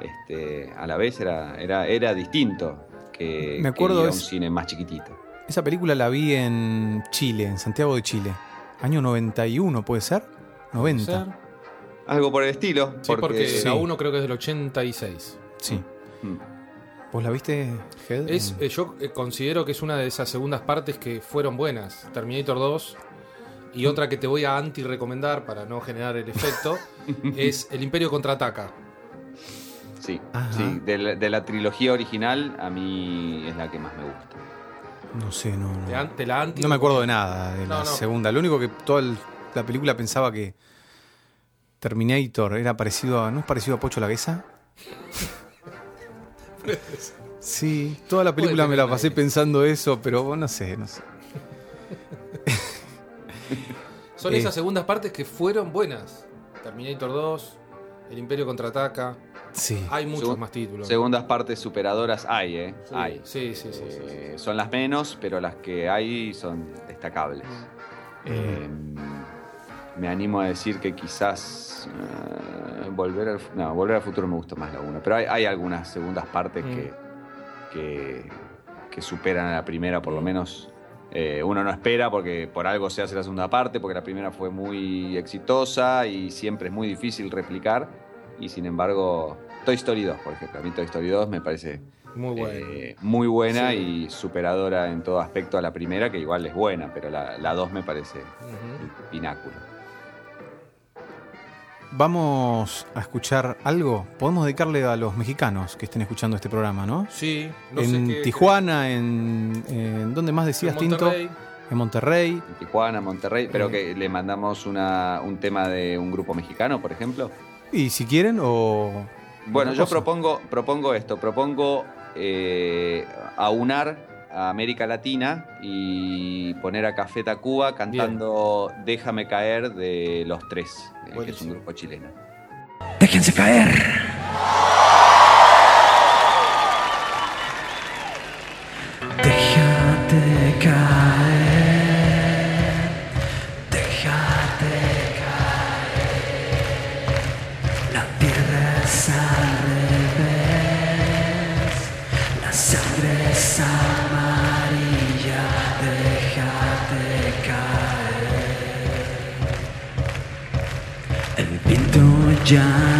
este, a la vez era, era, era distinto que, Me acuerdo que ir a es- un cine más chiquitito. Esa película la vi en Chile, en Santiago de Chile. Año 91, ¿puede ser? 90. Ser. Algo por el estilo, Sí, porque, Sí. la 1 creo que es del 86. Sí. Mm. ¿Vos la viste, Head? Es, eh, yo eh, considero que es una de esas segundas partes que fueron buenas. Terminator 2. Y otra que te voy a anti-recomendar para no generar el efecto es El Imperio contraataca. Sí, Ajá. sí. De la, de la trilogía original, a mí es la que más me gusta. No sé, no, no. Te la anti No me acuerdo de nada de No, la no. segunda. Lo único que toda el- la película pensaba que Terminator era parecido a. ¿No es parecido a Pocho Laguesa? Sí, toda la película me la pasé pensando eso, pero no sé, no sé. Son Eh. esas segundas partes que fueron buenas. Terminator 2, El Imperio contraataca. Sí. Hay muchos Segun- más títulos. Segundas partes superadoras hay, ¿eh? Sí, hay. Sí, sí, sí. sí, sí. Eh, son las menos, pero las que hay son destacables. Eh, me animo a decir que quizás eh, volver al no, volver al futuro me gusta más la 1, pero hay, hay algunas segundas partes Mm. que, que, que superan a la primera, por lo menos. eh, uno no espera porque por algo se hace la segunda parte, porque la primera fue muy exitosa y siempre es muy difícil replicar. Y sin embargo, Toy Story 2, por ejemplo. A mí Toy Story 2 me parece Muy bueno. eh, muy buena Sí. y superadora en todo aspecto a la primera, que igual es buena, pero la, la 2 me parece el pináculo. Vamos a escuchar algo. Podemos dedicarle a los mexicanos que estén escuchando este programa, ¿no? Sí, no sé en qué- Tijuana, en, en. ¿Dónde más en decías, Tinto? En Monterrey. En Tijuana, Monterrey, pero Eh. que le mandamos una- un tema de un grupo mexicano, por ejemplo. Y si quieren, o. Bueno, yo cosa. propongo, propongo esto, propongo eh, aunar a América Latina y poner a Café Tacuba cantando Déjame caer de los tres, eh, que es un grupo chileno. Déjense caer. Ya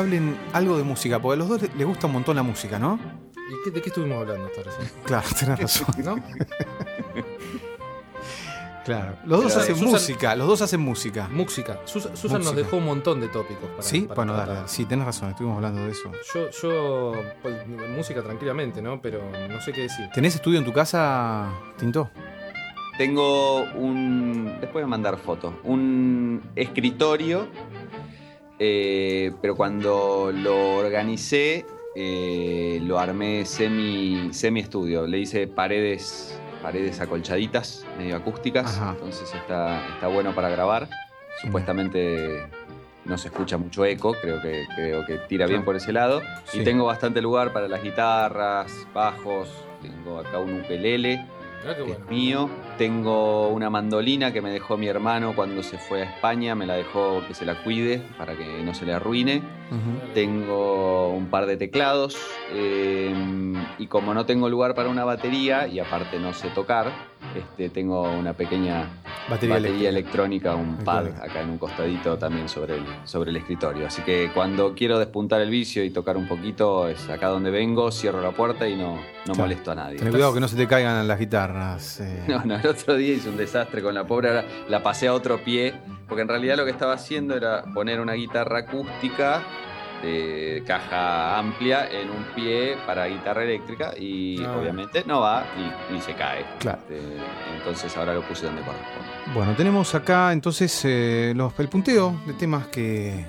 hablen algo de música, porque a los dos les gusta un montón la música, ¿no? ¿Y qué- de qué estuvimos hablando hasta recién? Claro, tenés razón. ¿No? Claro. Los dos hacen Susan- música, los dos hacen música. Música. Sus- Susan nos dejó un montón de tópicos para ¿Sí? para Bueno, dale, tratar. dale. Sí, tenés razón, estuvimos hablando de eso. Yo, yo pues, música tranquilamente, ¿no? Pero no sé qué decir. ¿Tenés estudio en tu casa, Tinto? Tengo un. Les voy a mandar fotos. Un escritorio. Eh, pero cuando lo organicé, eh, lo armé semi, semi estudio. Le hice paredes, paredes acolchaditas, medio acústicas. Ajá. Entonces está, está bueno para grabar. Supuestamente no se escucha mucho eco, creo que, creo que tira bien por ese lado. Sí. Y tengo bastante lugar para las guitarras, bajos. Tengo acá un ukelele Mirá qué que bueno. es mío. Tengo una mandolina que me dejó mi hermano cuando se fue a España, me la dejó que se la cuide para que no se le arruine. Tengo un par de teclados eh, y como no tengo lugar para una batería y aparte no sé tocar, este, tengo una pequeña Batería, electrónica, un pad Electrónica. acá en un costadito también sobre el, sobre el escritorio. Así que cuando quiero despuntar el vicio y tocar un poquito, es acá donde vengo, cierro la puerta y no, no Claro. molesto a nadie. Ten cuidado que no se te caigan las guitarras. eh. No, no, el otro día hice un desastre con la pobre, ahora la pasé a otro pie, porque en realidad lo que estaba haciendo era poner una guitarra acústica de caja amplia en un pie para guitarra eléctrica y Ah. obviamente no va y, y se cae. Claro. Este, entonces ahora lo puse donde corresponde. Bueno, tenemos acá entonces eh, los- el punteo de temas que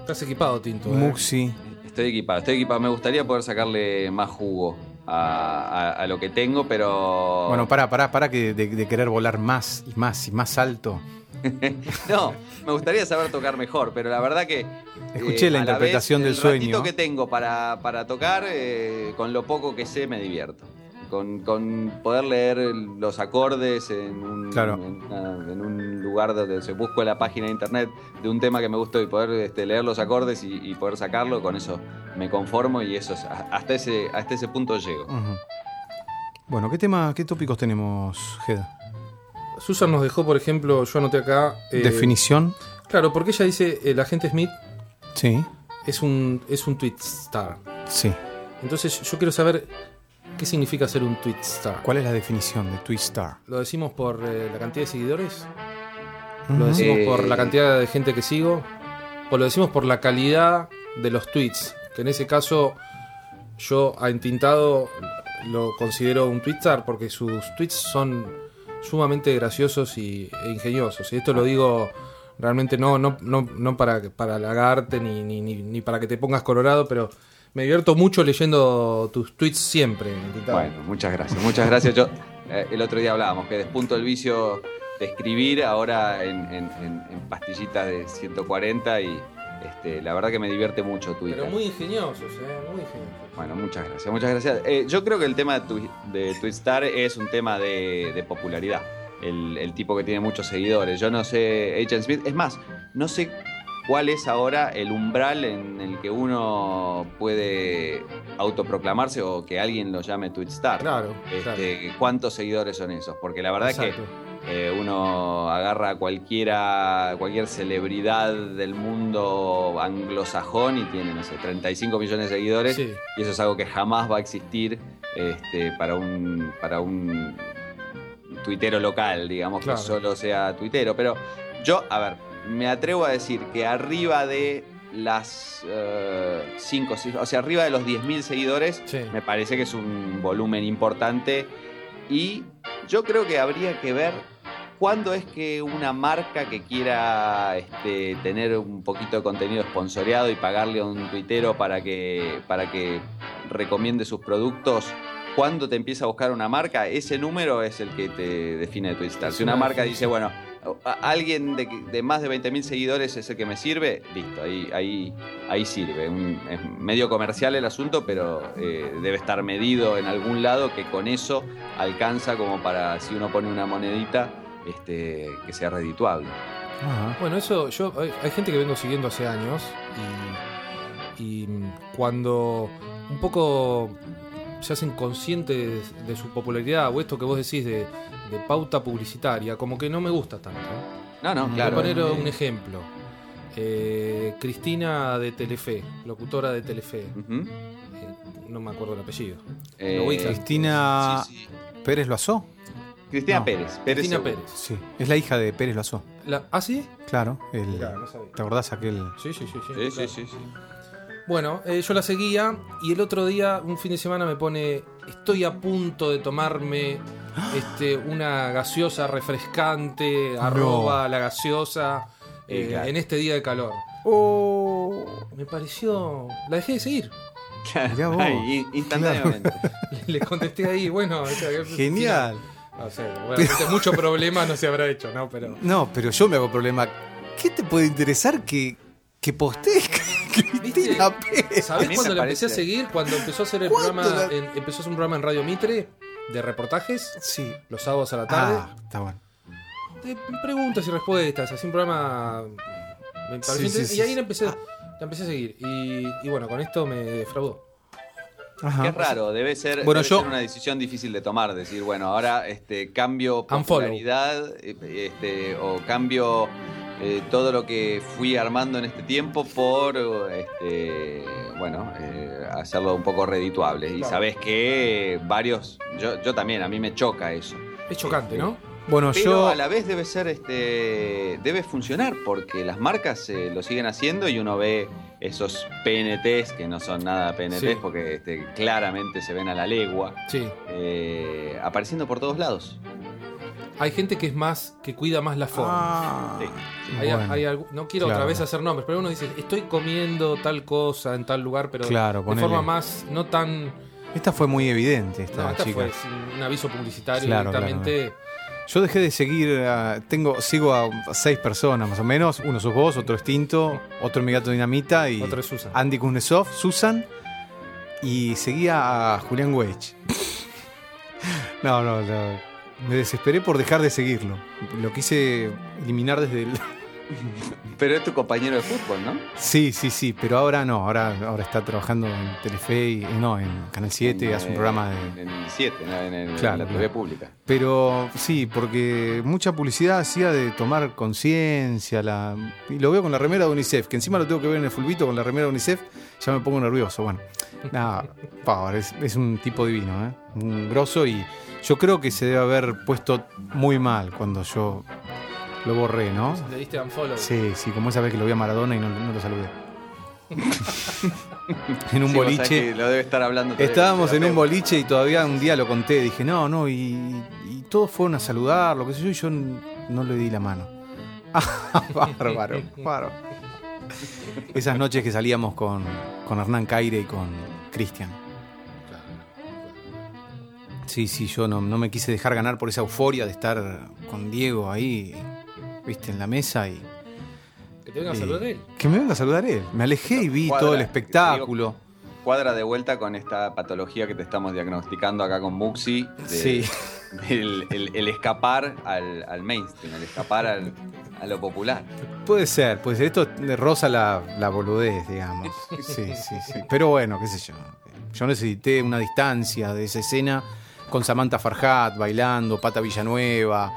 Estás equipado, Tinto. ¿eh? Muxi. Estoy equipado, estoy equipado. Me gustaría poder sacarle más jugo a, a- a lo que tengo, pero... Bueno, pará, pará, pará que de, de querer volar más y más y más alto. No, me gustaría saber tocar mejor, pero la verdad que. Escuché la a interpretación vez, del sueño. El ratito que tengo para, para tocar, eh, con lo poco que sé, me divierto. Con, con poder leer los acordes en un, Claro. en, una- en un lugar donde se busco la página de internet de un tema que me gustó y poder este, leer los acordes y, y poder sacarlo, con eso me conformo y eso es, hasta ese, hasta ese punto llego. Bueno, ¿qué tema, qué tópicos tenemos, Head? Susan nos dejó, por ejemplo, yo anoté acá. eh, Definición. Claro, porque ella dice: el agente Smith Sí, es un, es un tweet star. sí. Entonces yo quiero saber qué significa ser un tweet star. ¿Cuál es la definición de Twistar? ¿Lo decimos por eh, la cantidad de seguidores? ¿Lo decimos Eh, por la cantidad de gente que sigo? ¿O lo decimos por la calidad de los tweets? Que en ese caso yo a Entintado lo considero un tweet star porque sus tweets son sumamente graciosos y, e ingeniosos. Y esto lo digo realmente no, no, no, no para, para halagarte ni, ni, ni, ni para que te pongas colorado, pero me divierto mucho leyendo tus tweets siempre. Bueno, muchas gracias, muchas gracias. Yo eh, el otro día hablábamos que despunto el vicio de escribir ahora en, en- en- en pastillitas de 140 y este, la verdad que me divierte mucho Twitter. Pero muy ingeniosos, ¿eh? Muy ingeniosos. Bueno, muchas gracias, muchas gracias. Eh, yo creo que el tema de, Twi- de Twistar es un tema de, de popularidad. El, el tipo que tiene muchos seguidores. Yo no sé, Agent Smith, es más, no sé cuál es ahora el umbral en el que uno puede autoproclamarse o que alguien lo llame Twitstar. Claro, Este, ¿Cuántos seguidores son esos? Porque la verdad Exacto. es que eh, uno agarra a cualquiera, cualquier celebridad del mundo anglosajón y tiene, no sé, 35 millones de seguidores. Sí. Y eso es algo que jamás va a existir este, para un para un tuitero local, digamos, Claro. que solo sea tuitero. Pero yo, a ver, me atrevo a decir que arriba de las 5, o sea, arriba de los 10.000 seguidores, Sí. me parece que es un volumen importante. Y yo creo que habría que ver cuándo es que una marca que quiera este, tener un poquito de contenido sponsoreado y pagarle a un tuitero para que, para que recomiende sus productos, cuando te empieza a buscar una marca, ese número es el que te define de Twitstar. Es Si una marca dice, bueno, alguien de, de más de 20.000 seguidores es el que me sirve, listo, ahí, ahí, ahí sirve. Un- es medio comercial el asunto, pero eh, debe estar medido en algún lado que con eso alcanza como para, si uno pone una monedita, este, que sea redituable. Ajá. Bueno, eso yo hay, hay gente que vengo siguiendo hace años y, y cuando un poco se hacen conscientes de su popularidad o esto que vos decís de, de pauta publicitaria, como que no me gusta tanto. No, no, claro. Voy a poner un ejemplo. Eh, Cristina de Telefe, locutora de Telefe. Eh, no me acuerdo el apellido. Eh. Cristina sí, sí. Pérez Loazó. Cristina No. Pérez. Pérez Cristina. Pérez. Sí, es la hija de Pérez Loazó. La- ¿Ah, sí? Claro, el- Mirá, no sabía. ¿te acordás aquel? Sí, sí, sí. sí, Sí, claro. sí, sí, sí. Bueno, eh, yo la seguía y el otro día, un fin de semana, me pone, estoy a punto de tomarme este, una gaseosa refrescante, arroba la gaseosa, eh, claro. en este día de calor. Oh, Me pareció... La dejé de seguir. Vos. Ay, in- instantáneamente. Le contesté ahí, bueno... o sea, que- Genial. No sé, obviamente mucho problema no se habrá hecho, ¿no? Pero... No, pero yo me hago problema. ¿Qué te puede interesar que, que postees Cristina A Pérez? ¿Sabés me la empecé a seguir? Cuando empezó a hacer el ¿Cuándo programa, la- en- empezó a hacer un programa en Radio Mitre de reportajes Sí. los sábados a la tarde. Ah, está bueno. de preguntas y respuestas, así un programa me pareció Sí, sí, interesante, sí, y ahí sí. la empecé, la empecé a seguir y, y bueno, con esto me defraudó. Ajá. Qué raro, debe ser, Bueno, debe yo- ser una decisión difícil de tomar, decir, bueno, ahora este cambio popularidad eh, este, o cambio eh, todo lo que fui armando en este tiempo por este, bueno, eh, hacerlo un poco redituable. Y sabes que varios, yo, yo también, a mí me choca eso. Es chocante, ¿no? Bueno, Pero yo. a la vez debe ser, este, debe funcionar porque las marcas eh, lo siguen haciendo y uno ve esos PNTs que no son nada PNTs Sí. porque este, claramente se ven a la legua Sí. eh, apareciendo por todos lados. Hay gente que es más, que cuida más la forma. Ah, Sí, Hay- bueno. hay algu- no quiero Claro. otra vez hacer nombres, pero uno dice, estoy comiendo tal cosa en tal lugar, pero Claro, de ponele. forma más, no tan... Esta fue muy evidente, esta No, esta chica. fue sin un aviso publicitario Claro, directamente. Yo dejé de seguir, a- tengo, sigo a seis personas más o menos. Uno sos vos, otro es Tinto, otro es mi gato Dinamita y Otro es Susan. Andy Kuznetsov, Susan. Y seguía a Julián Weich. no, no, no. Me desesperé por dejar de seguirlo. Lo quise eliminar desde el... Pero es tu compañero de fútbol, ¿no? Sí, sí, sí, pero ahora no. Ahora, ahora está trabajando en Telefe y no, en Canal 7, En, hace un eh, programa de... En el 7, ¿no? en, el- Claro, en la. TV pública. Pero sí, porque mucha publicidad hacía de tomar conciencia. La... Y lo veo con la remera de UNICEF, que encima lo tengo que ver en el fulbito con la remera de UNICEF, ya me pongo nervioso. Bueno, nada, Power, es, es un tipo divino, ¿eh? un grosso y yo creo que se debe haber puesto muy mal cuando yo lo borré, ¿no? Le diste unfollow. Sí, sí, como esa vez que lo vi a Maradona y no, no lo saludé. en un Sí, boliche. lo debe estar hablando. todavía Estábamos en un boliche y todavía un día lo conté. Dije, no, no, y, y todos fueron a saludar, lo que sé yo, y yo no le di la mano. Ah, bárbaro, bárbaro. Esas noches que salíamos con, con Hernán Caire y con Cristian. Sí, sí, yo no, no me quise dejar ganar por esa euforia de estar con Diego ahí, viste, en la mesa y Que te venga a y- saludar él. que me venga a saludar él. Me alejé y vi Cuadra, todo el espectáculo. Cuadra de vuelta con esta patología que te estamos diagnosticando acá con Muxi. de- Sí. del- el, el escapar al, al mainstream, el escapar al- a lo popular. Puede ser, puede ser. Esto roza la, la boludez, digamos. Sí, sí, sí. Pero bueno, qué sé yo. Yo necesité una distancia de esa escena con Samantha Farhat bailando, Pata Villanueva,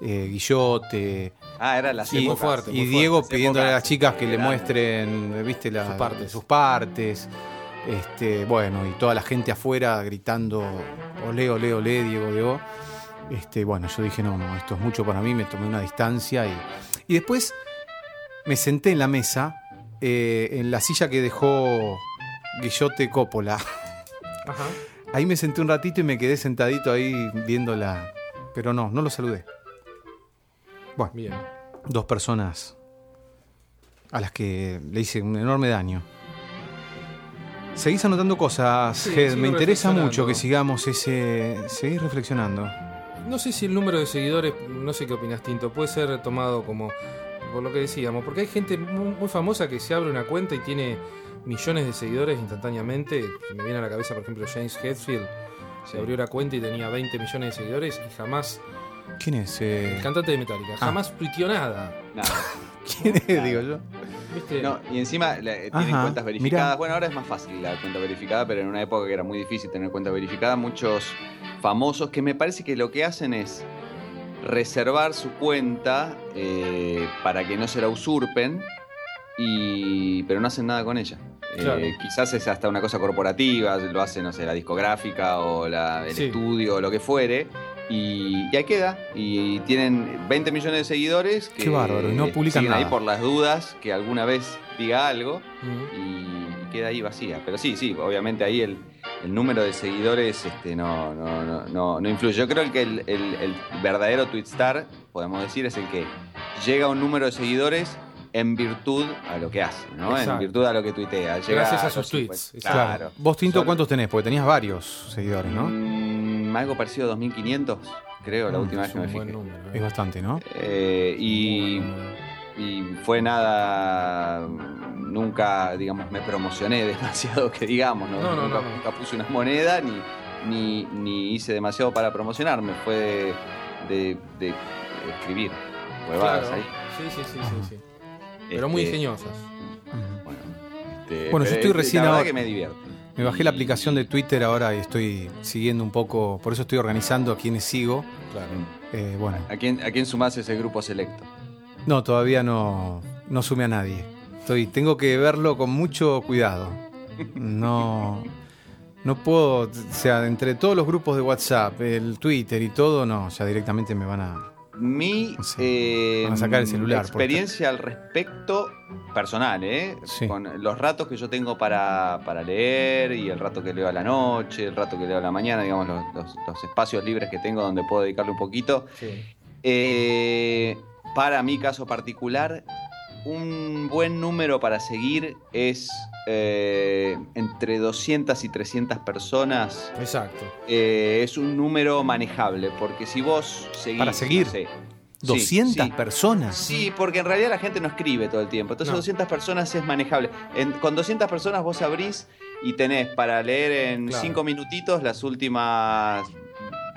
eh, Guillote. Ah, era la Y, muy fuerte, y Diego fuerte. pidiéndole a las chicas que le muestren, viste, Sus partes. sus partes. Este, bueno, y toda la gente afuera gritando, olé, olé, olé, Diego, Diego. Este, bueno, yo dije, no, no, esto es mucho para mí, me tomé una distancia y, y después me senté en la mesa, eh, en la silla que dejó Guillote Coppola. Ajá. Ahí me senté un ratito y me quedé sentadito ahí viéndola. Pero no, no lo saludé. Bueno, Bien. Dos personas a las que le hice un enorme daño. Seguís anotando cosas, Sí, sigo Me interesa mucho que sigamos ese. Seguís reflexionando. No sé si el número de seguidores, no sé qué opinas, Tinto, puede ser tomado como por lo que decíamos, porque hay gente muy, muy famosa que se abre una cuenta y tiene millones de seguidores instantáneamente. Me viene a la cabeza, por ejemplo, James Hetfield. Se abrió la cuenta y tenía 20 millones de seguidores y jamás, ¿Quién es? eh? el cantante de Metallica, Ah. jamás tuiteó nada. Nada. ¿Quién es? Digo yo. ¿Viste? No, y encima la- eh, tienen Ajá, cuentas verificadas. mirá. Bueno, ahora es más fácil la cuenta verificada, pero en una época que era muy difícil tener cuenta verificada, muchos famosos que me parece que lo que hacen es reservar su cuenta eh, para que no se la usurpen, y, pero no hacen nada con ella. Eh, Claro. quizás es hasta una cosa corporativa, lo hace, no sé, la discográfica o la- el Sí. estudio o lo que fuere. Y, y ahí queda. Y tienen 20 millones de seguidores que Qué bárbaro, no publican siguen ahí nada. por las dudas que alguna vez diga algo y queda ahí vacía. Pero sí, sí, obviamente ahí el, el número de seguidores este, no, no, no, no, no influye. Yo creo que el, el- el verdadero Twitstar, podemos decir, es el que llega a un número de seguidores en virtud a lo que hace, ¿no? En virtud a lo que tuitea. Llega Gracias a sus tweets, 50. exacto. Claro. Vos, Tinto, ¿cuántos tenés? Porque tenías varios seguidores, ¿no? Mm, algo parecido a 2500, creo, la Mm, última vez Es que me fijé. número. ¿eh? Es bastante, ¿no? Eh, y, y fue nada. Nunca, digamos, me promocioné demasiado, que digamos, ¿no? No, no, nunca, no, no. nunca puse una moneda ni, ni, ni hice demasiado para promocionarme, fue de, de- de escribir huevadas Claro. ahí. Sí, sí, sí, sí, sí. Pero muy Este, ingeniosas. Bueno, este, Bueno, yo estoy es- recién La verdad ahora- que me divierte. Me bajé la aplicación de Twitter ahora y estoy siguiendo un poco, por eso estoy organizando a quienes sigo. Claro. Eh, bueno, ¿A quién, ¿A quién sumás ese grupo selecto? no, todavía no, no sume a nadie. Estoy, tengo que verlo con mucho cuidado. No, no puedo, o sea, entre todos los grupos de WhatsApp, el Twitter y todo, no, ya directamente me van a... Mi Sí. eh, Van a sacar el celular, experiencia al respecto, personal, ¿eh? Sí. Con los ratos que yo tengo para, para leer y el rato que leo a la noche, el rato que leo a la mañana, digamos, los, los- los espacios libres que tengo donde puedo dedicarle un poquito. Sí. Eh, para mi caso particular, un buen número para seguir es eh, entre 200 y 300 personas. Exacto. Eh, es un número manejable, porque si vos seguís... ¿Para seguir? no sé, 200 sí, sí. personas. Sí, porque en realidad la gente no escribe todo el tiempo. Entonces No. 200 personas es manejable. En- con 200 personas vos abrís y tenés para leer en Claro. 5 minutitos las últimas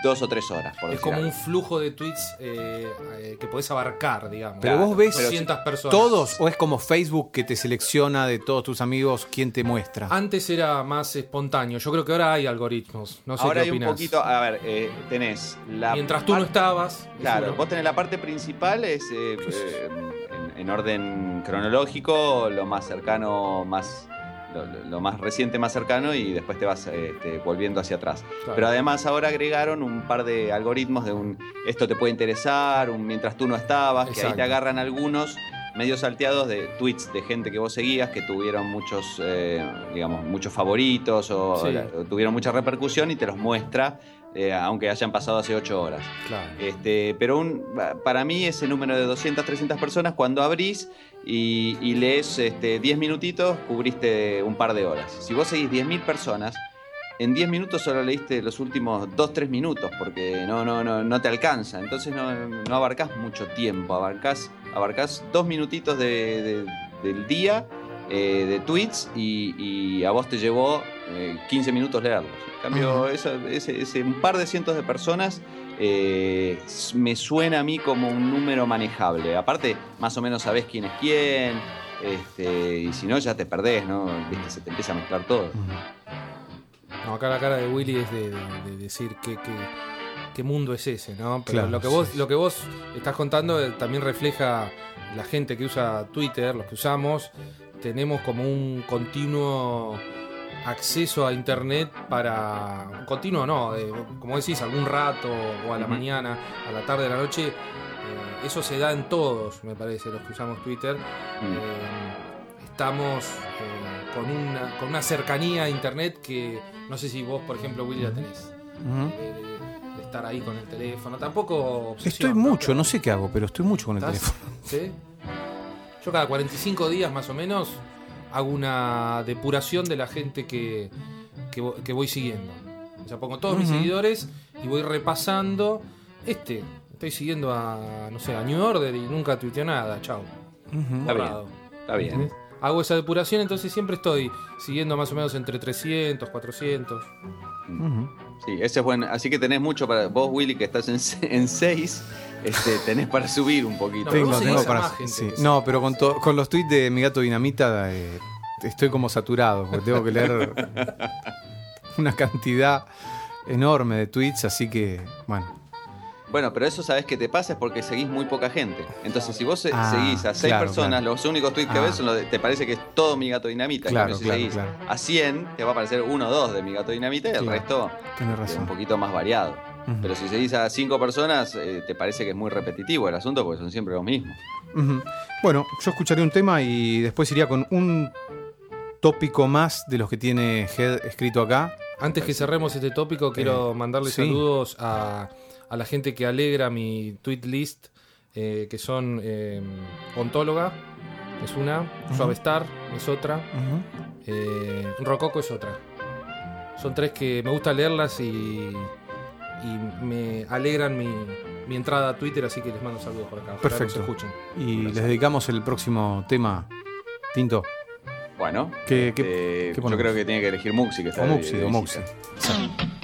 dos o tres horas, por Es como algo. un flujo de tweets eh, eh, que podés abarcar, digamos. Pero Claro, vos ves pero 200 personas. todos o es como Facebook que te selecciona de todos tus amigos quién te muestra. Antes era más espontáneo. Yo creo que ahora hay algoritmos. No sé Ahora qué hay un opinas. poquito, a ver, eh, tenés la Mientras tú no estabas. Claro, vos tenés la parte principal, es eh, eh, en, en orden cronológico, lo más cercano, más lo, más reciente, más cercano, y después te vas eh, te- volviendo hacia atrás. Claro. Pero además ahora agregaron un par de algoritmos de un esto te puede interesar, un mientras tú no estabas, que ahí te agarran algunos medios salteados de tweets de gente que vos seguías que tuvieron muchos, eh, digamos, muchos favoritos o, Sí. o tuvieron mucha repercusión y te los muestra, eh, aunque hayan pasado hace ocho horas. Claro. Este, pero un, para mí ese número de 200, 300 personas, cuando abrís y, y lees este, 10 minutitos, cubriste un par de horas. Si vos seguís 10.000 personas, en 10 minutos solo leíste los últimos 2, 3 minutos, porque no, no, no, no te alcanza. Entonces no, no abarcás mucho tiempo, abarcás, abarcás dos minutitos de- de- del día eh, de tweets y, y a vos te llevó eh, 15 minutos leerlos. En cambio, Ujú. eso- ese, ese un par de cientos de personas eh, me suena a mí como un número manejable. Aparte, más o menos sabés quién es quién, este, y si no, ya te perdés, ¿no? Viste, se te empieza a mezclar todo. No, acá la cara de Willy es de, de- de decir que, que- qué mundo es ese, ¿no? Pero Claro, lo que sí, vos, sí. lo que vos estás contando eh, también refleja la gente que usa Twitter, los que usamos, tenemos como un continuo acceso a internet para continuo no de- como decís algún rato o a la mañana a la tarde a la noche eh, eso se da en todos me parece los que usamos Twitter Mm. eh, estamos eh, con, una, con una cercanía a internet que no sé si vos, por ejemplo, Willy, la tenés. De estar ahí con el teléfono. Tampoco. obsesión, Estoy mucho, no sé qué hago, pero estoy mucho con el ¿Estás? teléfono. ¿Sí? Yo cada 45 días más o menos hago una depuración de la gente que, que, vo- que voy siguiendo. O sea, pongo todos mis seguidores y voy repasando. Este, estoy siguiendo a, no sé, a New Order y nunca tuiteó nada. Chao. Ujú. Está bien. Está bien. Hago esa depuración, entonces siempre estoy siguiendo más o menos entre 300, 400. Ujú. Sí, ese es bueno. Así que tenés mucho para. Vos, Willy, que estás en, se- en 6, este, tenés para subir un poquito. No, pero Tengo, para. sí. que No, pero con, to- con los tweets de mi gato dinamita eh, estoy como saturado, porque tengo que leer una cantidad enorme de tweets, así que, bueno. Bueno, pero eso sabés que te pasa es porque seguís muy poca gente. Entonces, si vos Ah, seguís a 6 claro, personas, claro. los únicos tweets que Ah. ves son los de, te parece que es todo mi gato dinamita. Claro, cambio, si claro, seguís claro. a 100, te va a aparecer uno o dos de mi gato dinamita y el resto es un razón. poquito más variado. Pero si seguís a 5 personas, eh, te parece que es muy repetitivo el asunto porque son siempre los mismos. Bueno, yo escucharé un tema y después iría con un tópico más de los que tiene Head escrito acá. Antes que cerremos este tópico, quiero mandarle sí. saludos a, a la gente que alegra mi tweet list, eh, que son eh, Ontóloga, es una, Suavestar es otra, eh, Rococo es otra. Son tres que me gusta leerlas y, y me alegran mi, mi entrada a Twitter, así que les mando saludos por acá. Ojalá Perfecto. escuchen. Y les dedicamos el próximo tema. Tinto. Bueno, ¿Qué- este, qué yo ponemos? creo que tiene que elegir Muxi, que está O Muxi, de o visita. Muxi. diría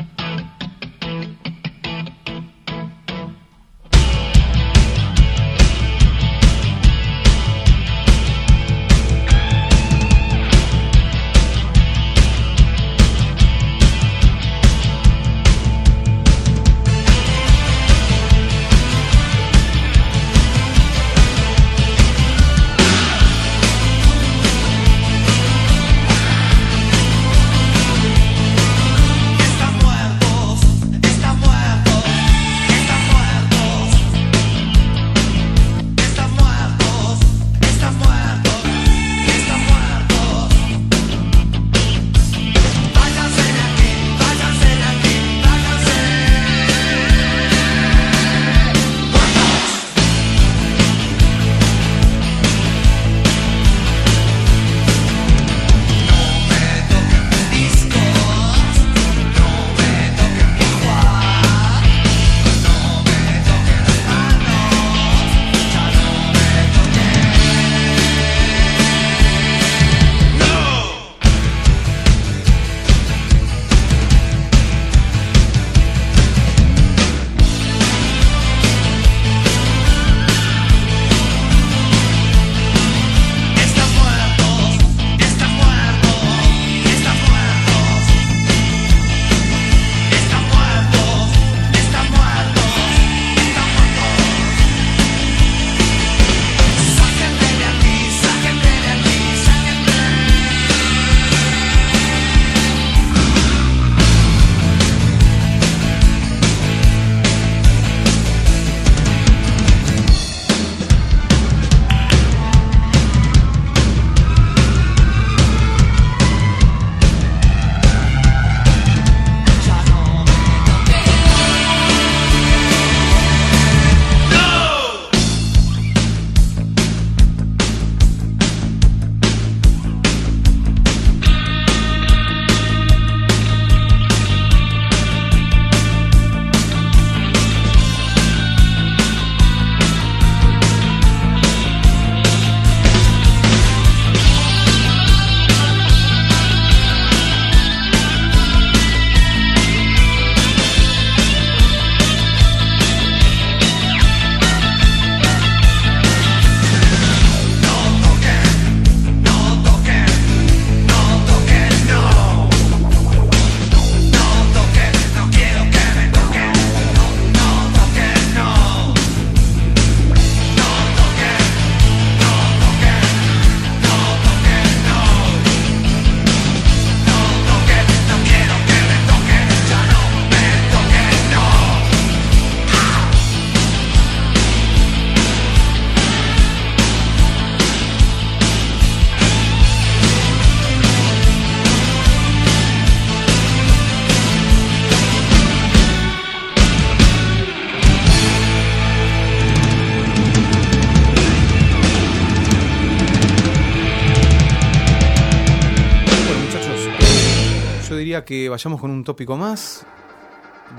que vayamos con un tópico más.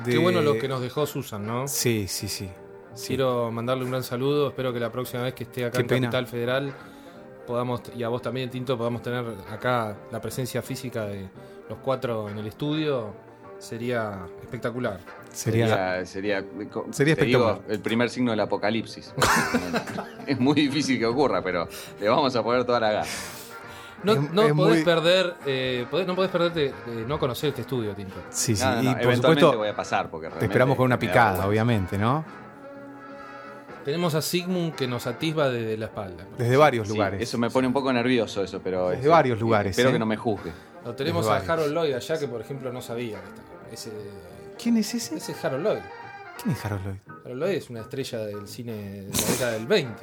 de- Qué bueno lo que nos dejó Susan, ¿no? Sí, sí, sí. sí. Quiero mandarle un gran saludo. Espero que la próxima vez que esté acá Qué en pena. Capital Federal podamos, y a vos también, Tinto, podamos tener acá la presencia física de los cuatro en el estudio. Sería espectacular. Sería, Sería, sería, digo, espectacular. el primer signo del apocalipsis. es muy difícil que ocurra, pero le vamos a poner toda la gana. No, Es- no es podés muy- perder, eh, podés- no podés perderte de no conocer este estudio, Tinto. Sí, sí. No, no, y no, por eventualmente supuesto, voy a pasar porque te realmente esperamos con una picada, obviamente, ¿no? Tenemos a Sigmund que nos atisba desde la espalda. Desde varios Sí, lugares. eso me pone un poco nervioso eso, pero Desde este, varios lugares, Espero ¿eh? que no me juzgue. Lo tenemos Desde a varios. Harold Lloyd allá que, por ejemplo, no sabía. Ese, ¿Quién es ese? ese es Harold Lloyd. ¿Quién es Harold Lloyd? Harold Lloyd es una estrella del cine de la década del 20.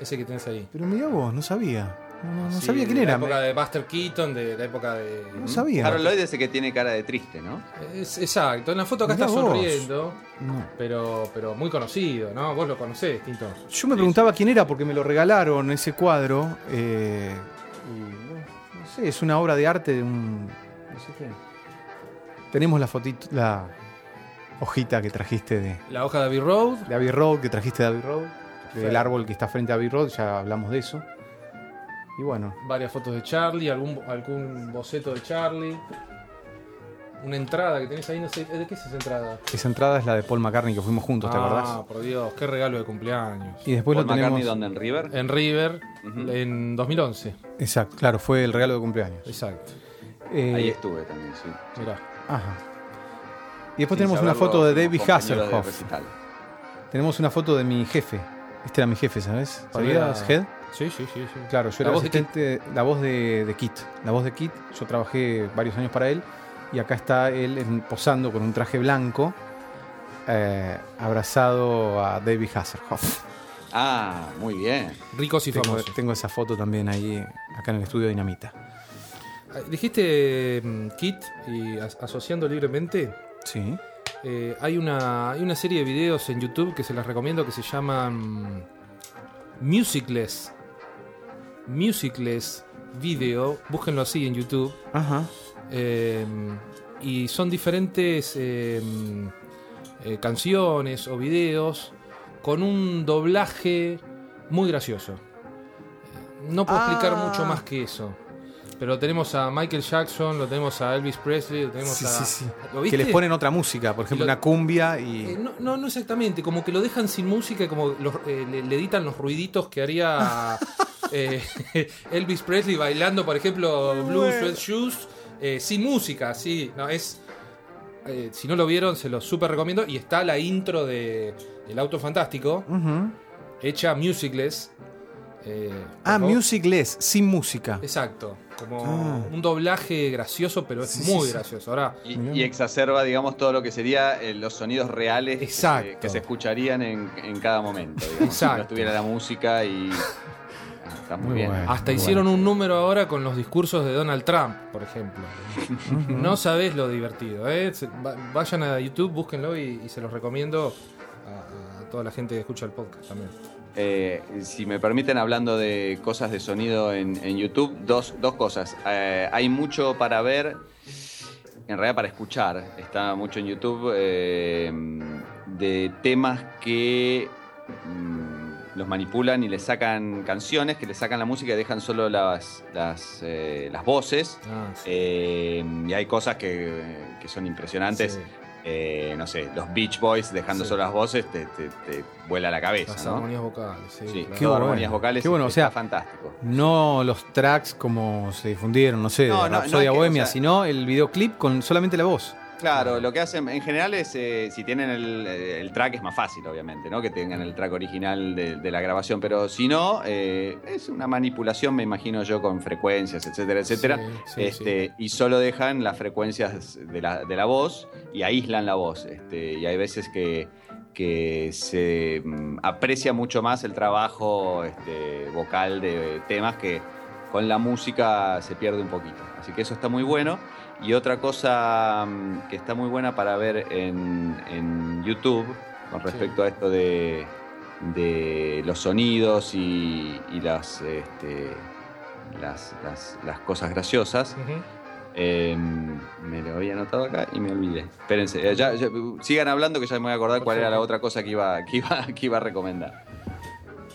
Ese que tenés ahí. Pero mira vos, no sabía. No, no- no Sí, sabía quién de era. La época de Buster Keaton, de la época de. No sabía. Harold Lloyd es ese que tiene cara de triste, ¿no? Es- exacto, en la foto acá Mirá está vos. sonriendo, No. pero, pero muy conocido, ¿no? Vos lo conocés, Tinto. Yo me preguntaba quién era porque me lo regalaron ese cuadro. eh, y, bueno, no sé, es una obra de arte de un. No sé quién. Tenemos la fotito, la hojita que trajiste de, La hoja de Abbey Road. de Abbey Road, que trajiste de Abbey Road, del árbol que está frente a Abbey Road, ya hablamos de eso. Y bueno, varias fotos de Charlie, algún, algún boceto de Charlie. Una entrada que tenés ahí, no sé, ¿de qué es esa entrada? esa entrada es la de Paul McCartney que fuimos juntos, ¿te ah, acordás? por Dios, qué regalo de cumpleaños. Y después Paul lo tenemos. McCartney, ¿dónde? ¿En River? En River, en 2011. Exacto, claro, fue el regalo de cumpleaños. Exacto. Eh, Ahí estuve también, sí. Mirá. Ajá. Y después Sin tenemos una foto de David de Hasselhoff. Tenemos una foto de mi jefe. Este era mi jefe, ¿sabes? ¿Sabías, Sabía- Head? Sí, sí, sí. sí. Claro, yo La era voz de la voz de, de Kit. La voz de Kit, yo trabajé varios años para él. Y acá está él en- posando con un traje blanco, eh, abrazado a David Hasselhoff. Ah, muy bien. Ricos y Tengo, famosos. tengo esa foto también ahí, acá en el estudio Dinamita. Ah, Dijiste mm, Kit y as- asociando libremente. Sí. eh, hay, una, hay una serie de videos en YouTube que se las recomiendo que se llaman Musicless. Musicless Video. Búsquenlo así en YouTube. Ajá. Eh, y son diferentes eh, eh, canciones o videos con un doblaje muy gracioso. No puedo explicar Ah. mucho más que eso. Pero tenemos a Michael Jackson, lo tenemos a Elvis Presley, lo tenemos Sí, a. sí, sí. ¿Lo Que les ponen otra música, por ejemplo, lo- una cumbia Eh, y. no, no, no exactamente, como que lo dejan sin música y como los- eh, le, le editan los ruiditos que haría eh, Elvis Presley bailando, por ejemplo, Blue bueno. Sweat Shoes, eh, sin música, sí, no, es... eh, si no lo vieron, se los súper recomiendo. Y está la intro de El Auto Fantástico, hecha musicless. eh, Ah, favor. musicless, sin música. Exacto, como Ah. un doblaje gracioso, pero es Sí, muy sí. gracioso. Ahora, Y, exacerba, digamos, todo lo que sería eh, los sonidos reales que se- Exacto. que se escucharían en, en cada momento. Digamos, Si Exacto. no estuviera la música y. Ah, está muy, Muy bien. bueno. Hasta Muy hicieron un número ahora con los discursos de Donald Trump, por ejemplo. No sabés lo divertido. ¿eh? Vayan a YouTube, búsquenlo y, y se los recomiendo a, a toda la gente que escucha el podcast también. Eh, si me permiten, hablando de cosas de sonido en, en YouTube, dos, dos cosas. Eh, hay mucho para ver, en realidad para escuchar. Está mucho en YouTube eh, de temas que mm, los manipulan y le sacan canciones, que le sacan la música y dejan solo las, las, eh, las voces. Ah, sí. Y hay cosas que, que son impresionantes. Sí, Eh, no sé, los Beach Boys dejando Sí. solo las voces te, te- te vuela la cabeza. las ¿no? armonías vocales. Sí, Sí, claro. Qué bueno. armonías vocales. Qué bueno, o sea, fantástico. No los tracks como se difundieron, no sé, de No, no, no Bohemia, o sea- sino el videoclip con solamente la voz. Claro, lo que hacen en general es, eh, si tienen el, eh, el track es más fácil, obviamente, ¿no? Que tengan el track original de, de la grabación, pero si no, eh, es una manipulación, me imagino yo, con frecuencias, etcétera, etcétera. Sí, sí, este, Y solo dejan las frecuencias de la, de la voz y aíslan la voz. Este, y hay veces que, que se mm, aprecia mucho más el trabajo este, vocal de temas que con la música se pierde un poquito. Así que eso está muy bueno. Y otra cosa mm, que está muy buena para ver en, en YouTube con respecto a esto de, de los sonidos y, y las, este, las, las- las cosas graciosas. Eh, me lo había anotado acá y me olvidé. Espérense, eh, ya- ya, sigan hablando que ya me voy a acordar cuál era la otra cosa que iba, que iba, que iba a recomendar.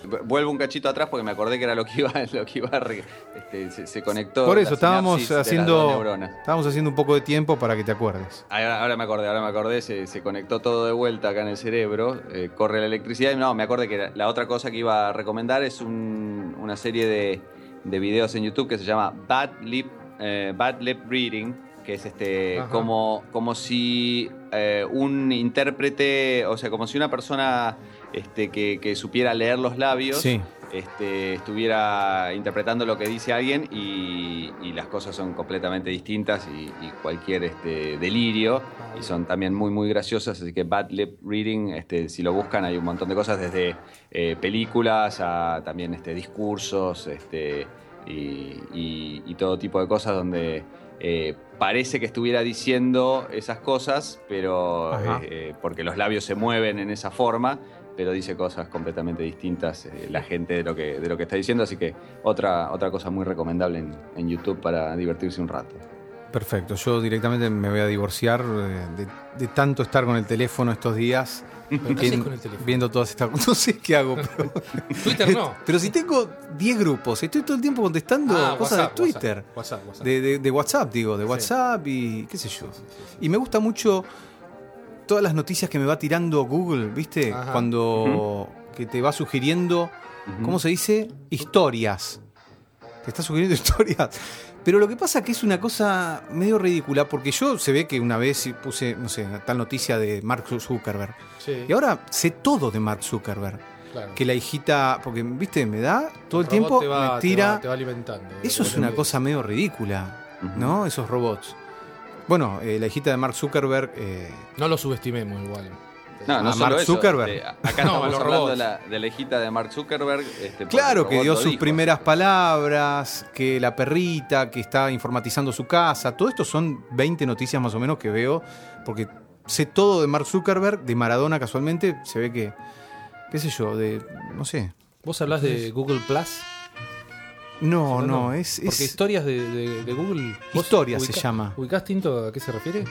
Vu- Vuelvo un cachito atrás porque me acordé que era lo que iba, lo que iba a re- este, se, se conectó. Por eso estábamos haciendo estábamos haciendo un poco de tiempo para que te acuerdes. Ahora, ahora me acordé, ahora me acordé, se, se conectó todo de vuelta acá en el cerebro, eh, corre la electricidad y no, me acordé que la, la otra cosa que iba a recomendar es un- una serie de, de videos en YouTube que se llama Bad Lip, eh, Bad Lip Reading, que es este Ajá. como, como si eh, un intérprete, o sea, como si una persona este, que, que supiera leer los labios Sí. Este, estuviera interpretando lo que dice alguien y, y las cosas son completamente distintas y, y cualquier este, delirio. Y son también muy muy graciosas así que Bad Lip Reading este, si lo buscan hay un montón de cosas desde eh, películas a también este, discursos este, y, todo tipo de cosas donde eh, parece que estuviera diciendo esas cosas pero eh, porque los labios se mueven en esa forma pero dice cosas completamente distintas eh, la gente de lo que de lo que está diciendo así que otra otra cosa muy recomendable en, en YouTube para divertirse un rato Perfecto, yo directamente me voy a divorciar eh, de, de tanto estar con el teléfono estos días. ¿Pero qué haces con el teléfono? Viendo todas estas cosas. No sé qué hago, pero, Twitter no. pero si tengo 10 grupos, estoy todo el tiempo contestando Ah, cosas WhatsApp, de Twitter. WhatsApp, WhatsApp, WhatsApp. De, de- de WhatsApp, digo, de Sí. WhatsApp y qué sé yo. Y me gusta mucho todas las noticias que me va tirando Google, ¿viste? Ajá. Cuando que te va sugiriendo, ¿cómo se dice? Historias. Te está sugiriendo historias. Pero lo que pasa es que es una cosa medio ridícula, porque yo se ve que una vez puse, no sé, tal noticia de Mark Zuckerberg. Sí, Y ahora sé todo de Mark Zuckerberg. claro. Que la hijita, porque, viste, me da todo el tiempo, te va- me te tira. va- te va alimentando. Eso es una cosa medio ridícula. ¿no? Esos robots. Bueno, eh, la hijita de Mark Zuckerberg. eh, No lo subestimemos igual. No, no a solo Mark eso, Zuckerberg. este, acá No, estamos hablando de la, de la hijita de Mark Zuckerberg. este, claro, que dio sus dijo. primeras palabras, que la perrita, que está informatizando su casa. Todo esto son 20 noticias más o menos que veo, porque sé todo de Mark Zuckerberg, de Maradona casualmente. Se ve que, qué sé yo, de. No sé. ¿Vos hablás de Google Plus? No, no, es. es- Porque historias de, de- de Google. ¿vos Historias se llama. ¿Ubicás Tinto a qué se refiere?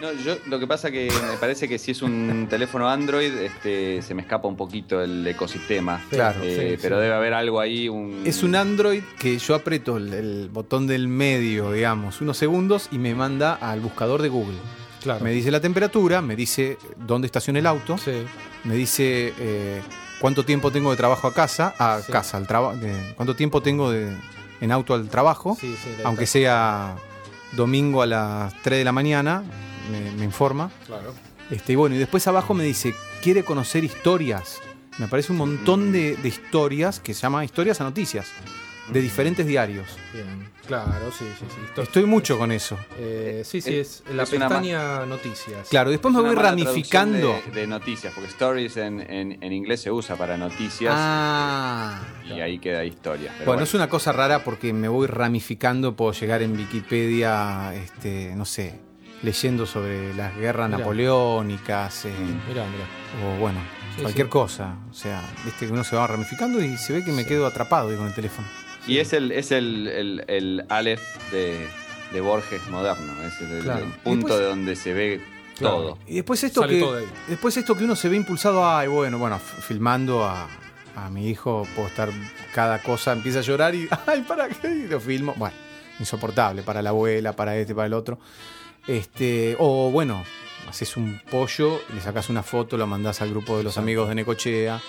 No, yo lo que pasa que me parece que si es un teléfono Android, este, se me escapa un poquito el ecosistema. Claro. Eh, Sí, pero sí. debe haber algo ahí. Un... Es un Android que yo aprieto el, el botón del medio, digamos, unos segundos y me manda al buscador de Google. Claro. Me dice la temperatura, me dice dónde estaciona el auto, Sí. me dice eh, cuánto tiempo tengo de trabajo a casa, a Sí. casa, al trabajo, cuánto tiempo tengo de, en auto al trabajo, Sí, sí, la aunque sea domingo a las 3 de la mañana, me, me informa. Claro. Este, y bueno, y después abajo me dice, quiere conocer historias. Me aparece un montón de, de historias que se llama historias a noticias, de diferentes diarios. Bien. Claro, sí, sí, sí. Esto- Estoy mucho con eso. Eh, sí, sí, es, Es- la pestaña noticias. Claro, después me voy mala ramificando. De, de noticias, porque stories en, en- en inglés se usa para noticias Ah. y ahí queda historia. Pero Bueno, es una cosa rara porque me voy ramificando, puedo llegar en Wikipedia, este, no sé, leyendo sobre las guerras Mirá. napoleónicas, eh, Mirá, mirá. o bueno, cualquier sí. cosa. O sea, viste que uno se va ramificando y se ve que me quedo atrapado ahí con el teléfono. Y es el, es el, el, el Aleph de, de Borges moderno, es el, punto después- de donde se ve Claro. todo. Y después esto Sale que después esto que uno se ve impulsado, ay, bueno, bueno, filmando a, a mi hijo, puedo estar cada cosa, empieza a llorar y ay, ¿para qué? Y lo filmo. Bueno, insoportable para la abuela, para este, para el otro. Este, o bueno, haces un pollo, le sacas una foto, lo mandás al grupo de los amigos de Necochea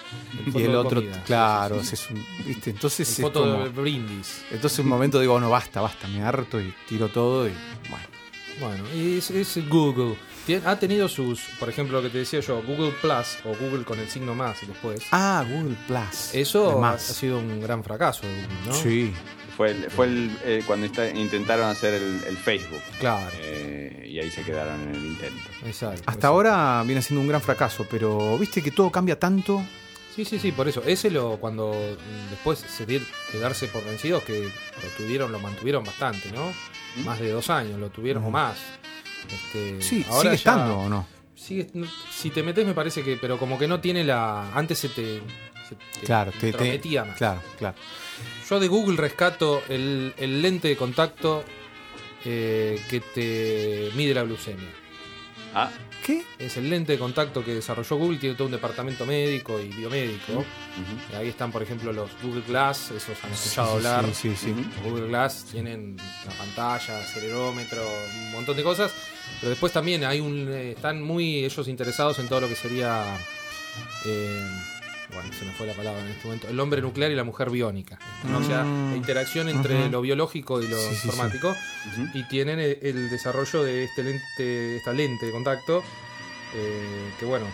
y el otro, comida, claro, sí, sí. haces un, ¿viste? Entonces El es foto como- de brindis. entonces un momento digo, no, basta, basta, me harto y tiro todo y bueno. Bueno, y es, es Google. Tien- Ha tenido sus, por ejemplo, lo que te decía yo, Google Plus o Google con el signo más después. Ah, Google Plus. Eso ha, sido un gran fracaso de Google, ¿no? Sí. Fue, el- fue el, eh, cuando insta- intentaron hacer el, el Facebook Claro, eh, y ahí se quedaron en el intento. exacto. Hasta exacto. ahora viene siendo un gran fracaso, pero viste que todo cambia tanto. Sí, sí, sí, por eso. Ese lo cuando mm, después se de darse por vencidos, que lo tuvieron, lo mantuvieron bastante, ¿no? Más de dos años lo tuvieron o más. Este, Sí, ahora sigue ya- estando o no. sigue- no- si te metes me parece que, pero como que no tiene la. Antes se te. se te Claro, te, te- más. claro, claro. Yo de Google rescato el, el lente de contacto eh, que te mide la glucemia. Ah, ¿Qué? Es el lente de contacto que desarrolló Google, tiene todo un departamento médico y biomédico. ahí están, por ejemplo, los Google Glass, esos han escuchado Sí, hablar. Sí, sí, sí. Ujú. Los Google Glass tienen la pantalla, acelerómetro, un montón de cosas. Pero después también hay un. eh, están muy ellos interesados en todo lo que sería. eh, bueno, se me fue la palabra en este momento. El hombre nuclear y la mujer biónica. ¿no? O sea, Mm. la interacción entre lo biológico y lo Sí, sí, sí. informático. Y tienen el, el desarrollo de este lente, esta lente de contacto. eh, que bueno,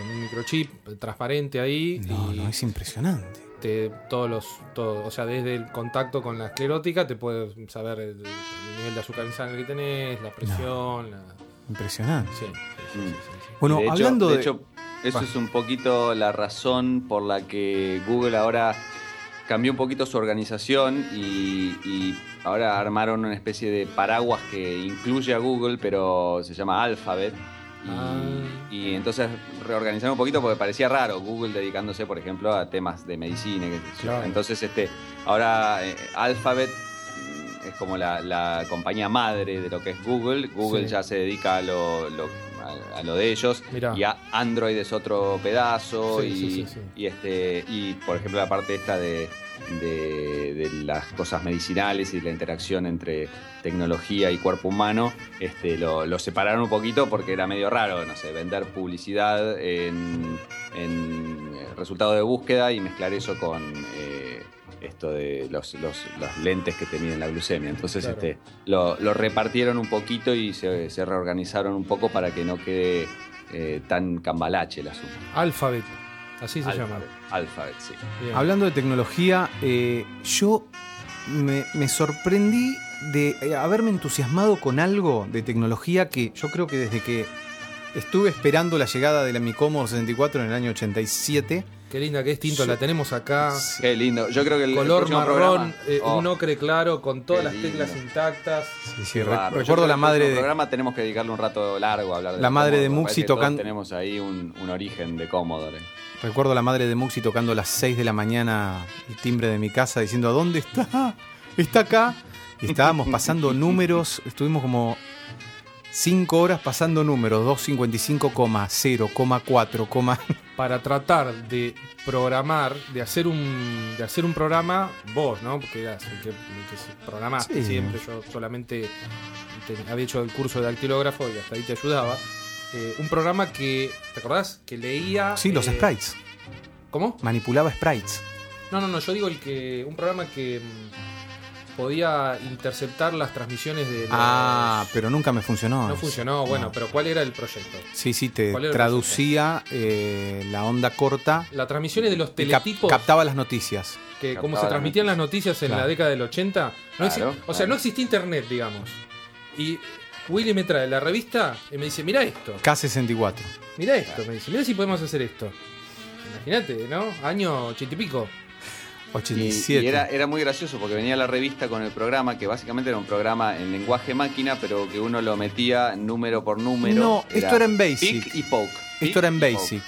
en un microchip transparente ahí. No, y no, es impresionante. te- todos los todo, o sea desde el contacto con la esclerótica te puedes saber el, el nivel de azúcar en sangre que tenés la presión la- Impresionante. sí, sí, sí, Mm. sí, sí, sí. Bueno, de hecho, hablando de de. hecho, eso es un poquito la razón por la que Google ahora cambió un poquito su organización y, y ahora armaron una especie de paraguas que incluye a Google, pero se llama Alphabet. Y, Ah. y entonces reorganizaron un poquito porque parecía raro Google dedicándose, por ejemplo, a temas de medicina. Claro. Entonces, este, ahora eh, Alphabet es como la, la compañía madre de lo que es Google. Google Sí. ya se dedica a lo, lo- a, a lo de ellos. Mirá. Y a Android es otro pedazo. Sí, y, sí, sí, y este y por ejemplo la parte esta de, de, de las cosas medicinales y la interacción entre tecnología y cuerpo humano, este, lo, lo separaron un poquito porque era medio raro, no sé, vender publicidad en, en eh, resultado de búsqueda y mezclar eso con eh, esto de los, los- los lentes que te miden la glucemia. Entonces Claro. este, lo, lo repartieron un poquito y se, se reorganizaron un poco para que no quede eh, tan cambalache el asunto. Alphabet así se llama Alphabet, sí. Bien. Hablando de tecnología, eh, yo me, me sorprendí de eh, haberme entusiasmado con algo de tecnología que yo creo que desde que estuve esperando la llegada de la Mi Commodore 64 en el año 87. Qué linda que es tinto Yo- la tenemos acá Qué lindo. Yo creo que el color marrón eh, Oh, un ocre claro con todas qué las teclas intactas Sí, sí, qué recuerdo la madre de, programa tenemos que dedicarle un rato largo a hablar de La madre de Commodore. Muxi tocando- Tenemos ahí un, un origen de Commodore. recuerdo la madre de Muxi tocando a las 6 de la mañana el timbre de mi casa diciendo ¿Dónde está? Está acá. Y estábamos pasando números, estuvimos como 5 horas pasando números, 255,0,4, para tratar de programar de hacer un de hacer un programa vos no porque eras el que, el que se programaste Sí. siempre yo solamente te- había hecho el curso de dactilógrafo y hasta ahí te ayudaba Eh, un programa que te acordás que leía Sí, los eh, sprites. cómo Manipulaba sprites. no no no yo digo el que un programa que mm, podía interceptar las transmisiones de los- Ah, pero nunca me funcionó. no funcionó bueno No. pero cuál era el proyecto Sí, sí, te ¿Cuál era el traducía eh, la onda corta las transmisiones de los cap- teletipos captaba las noticias. que como se las transmitían las noticias en Claro. la década del 80, no Claro, o sea, no existía internet, digamos. Y Willy me trae la revista y me dice, mira esto, K64. mira esto, me dice, mira si podemos hacer esto. Imagínate, ¿no? Año ochenta y pico. Y, 87. y era, era muy gracioso porque venía la revista con el programa, que básicamente era un programa en lenguaje máquina, pero que uno lo metía número por número. No, esto era en Basic. Pick y poke. Esto era en. Basic.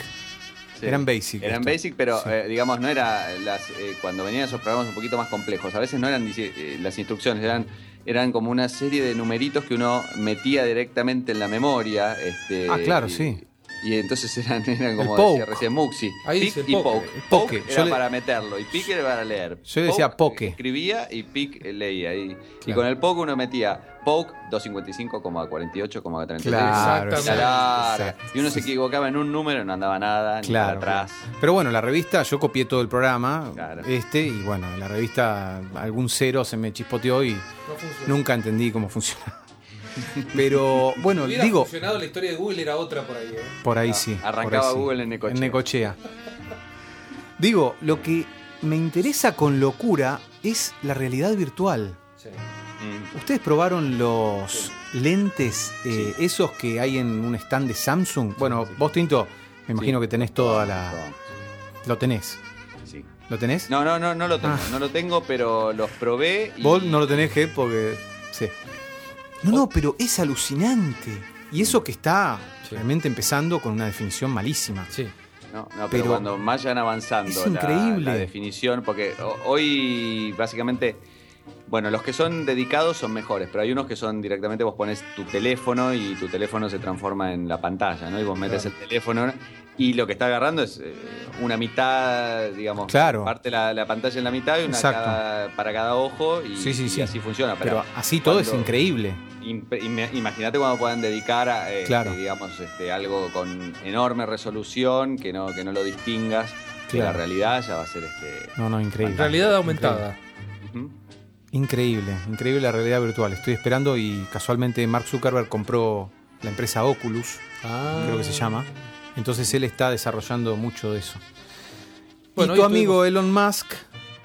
Sí. Era en Basic. Era esto. Basic, pero Sí. eh, digamos, no era las, eh, cuando venían esos programas un poquito más complejos. A veces no eran eh, las instrucciones, eran, eran como una serie de numeritos que uno metía directamente en la memoria. Este, Ah, claro, y- sí. Y entonces eran, eran como poke. decía recién Muxi. Ahí dice y poke. era le- para meterlo y pick era para leer. Yo decía poke. Escribía y pick eh, leía. Y, y con el poke uno metía poke 255,48,33. Claro. Y uno se equivocaba en un número, no andaba nada, ni para atrás. Pero bueno, la revista, yo copié todo el programa, Claro. este, y bueno, en la revista algún cero se me chispoteó y No nunca entendí cómo funciona. Pero bueno, hubiera digo, funcionado la historia de Google era otra por ahí, ¿eh? por ahí No, sí. arrancaba ahí sí. Google en Necochea. En Necochea. Digo, lo que me interesa con locura es la realidad virtual. Sí. Mm. ¿Ustedes probaron los lentes, eh, esos que hay en un stand de Samsung? Bueno, sí. vos, Tinto, me imagino Sí. que tenés toda la... Lo tenés. Sí. ¿Lo tenés? No, no, no, no lo tengo. Ah. No lo tengo, pero los probé. Y... Vos no lo tenés, Ger, porque... Sí. No, no, pero es alucinante. Y eso que está Sí. realmente empezando con una definición malísima. Sí. No, no, pero, Pero cuando vayan avanzando es la- increíble. La, definición, porque ho- hoy básicamente Bueno, los que son dedicados son mejores, pero hay unos que son directamente vos pones tu teléfono y tu teléfono se transforma en la pantalla, ¿no? Y vos metes el teléfono y lo que está agarrando es eh, una mitad, digamos, Claro. parte la, la pantalla en la mitad y una cada- para cada ojo y, Sí, sí, y sí. así funciona. Pero así todo es increíble. Imagínate cuando puedan dedicar a, eh, Claro. digamos, este, algo con enorme resolución, que no, que no lo distingas de la realidad, ya va a ser este. No, no, increíble. Realidad aumentada. Increíble, increíble la realidad virtual. Estoy esperando y casualmente Mark Zuckerberg compró la empresa Oculus, Ah. creo que se llama. Entonces él está desarrollando mucho de eso. Bueno, y tu amigo Elon Musk,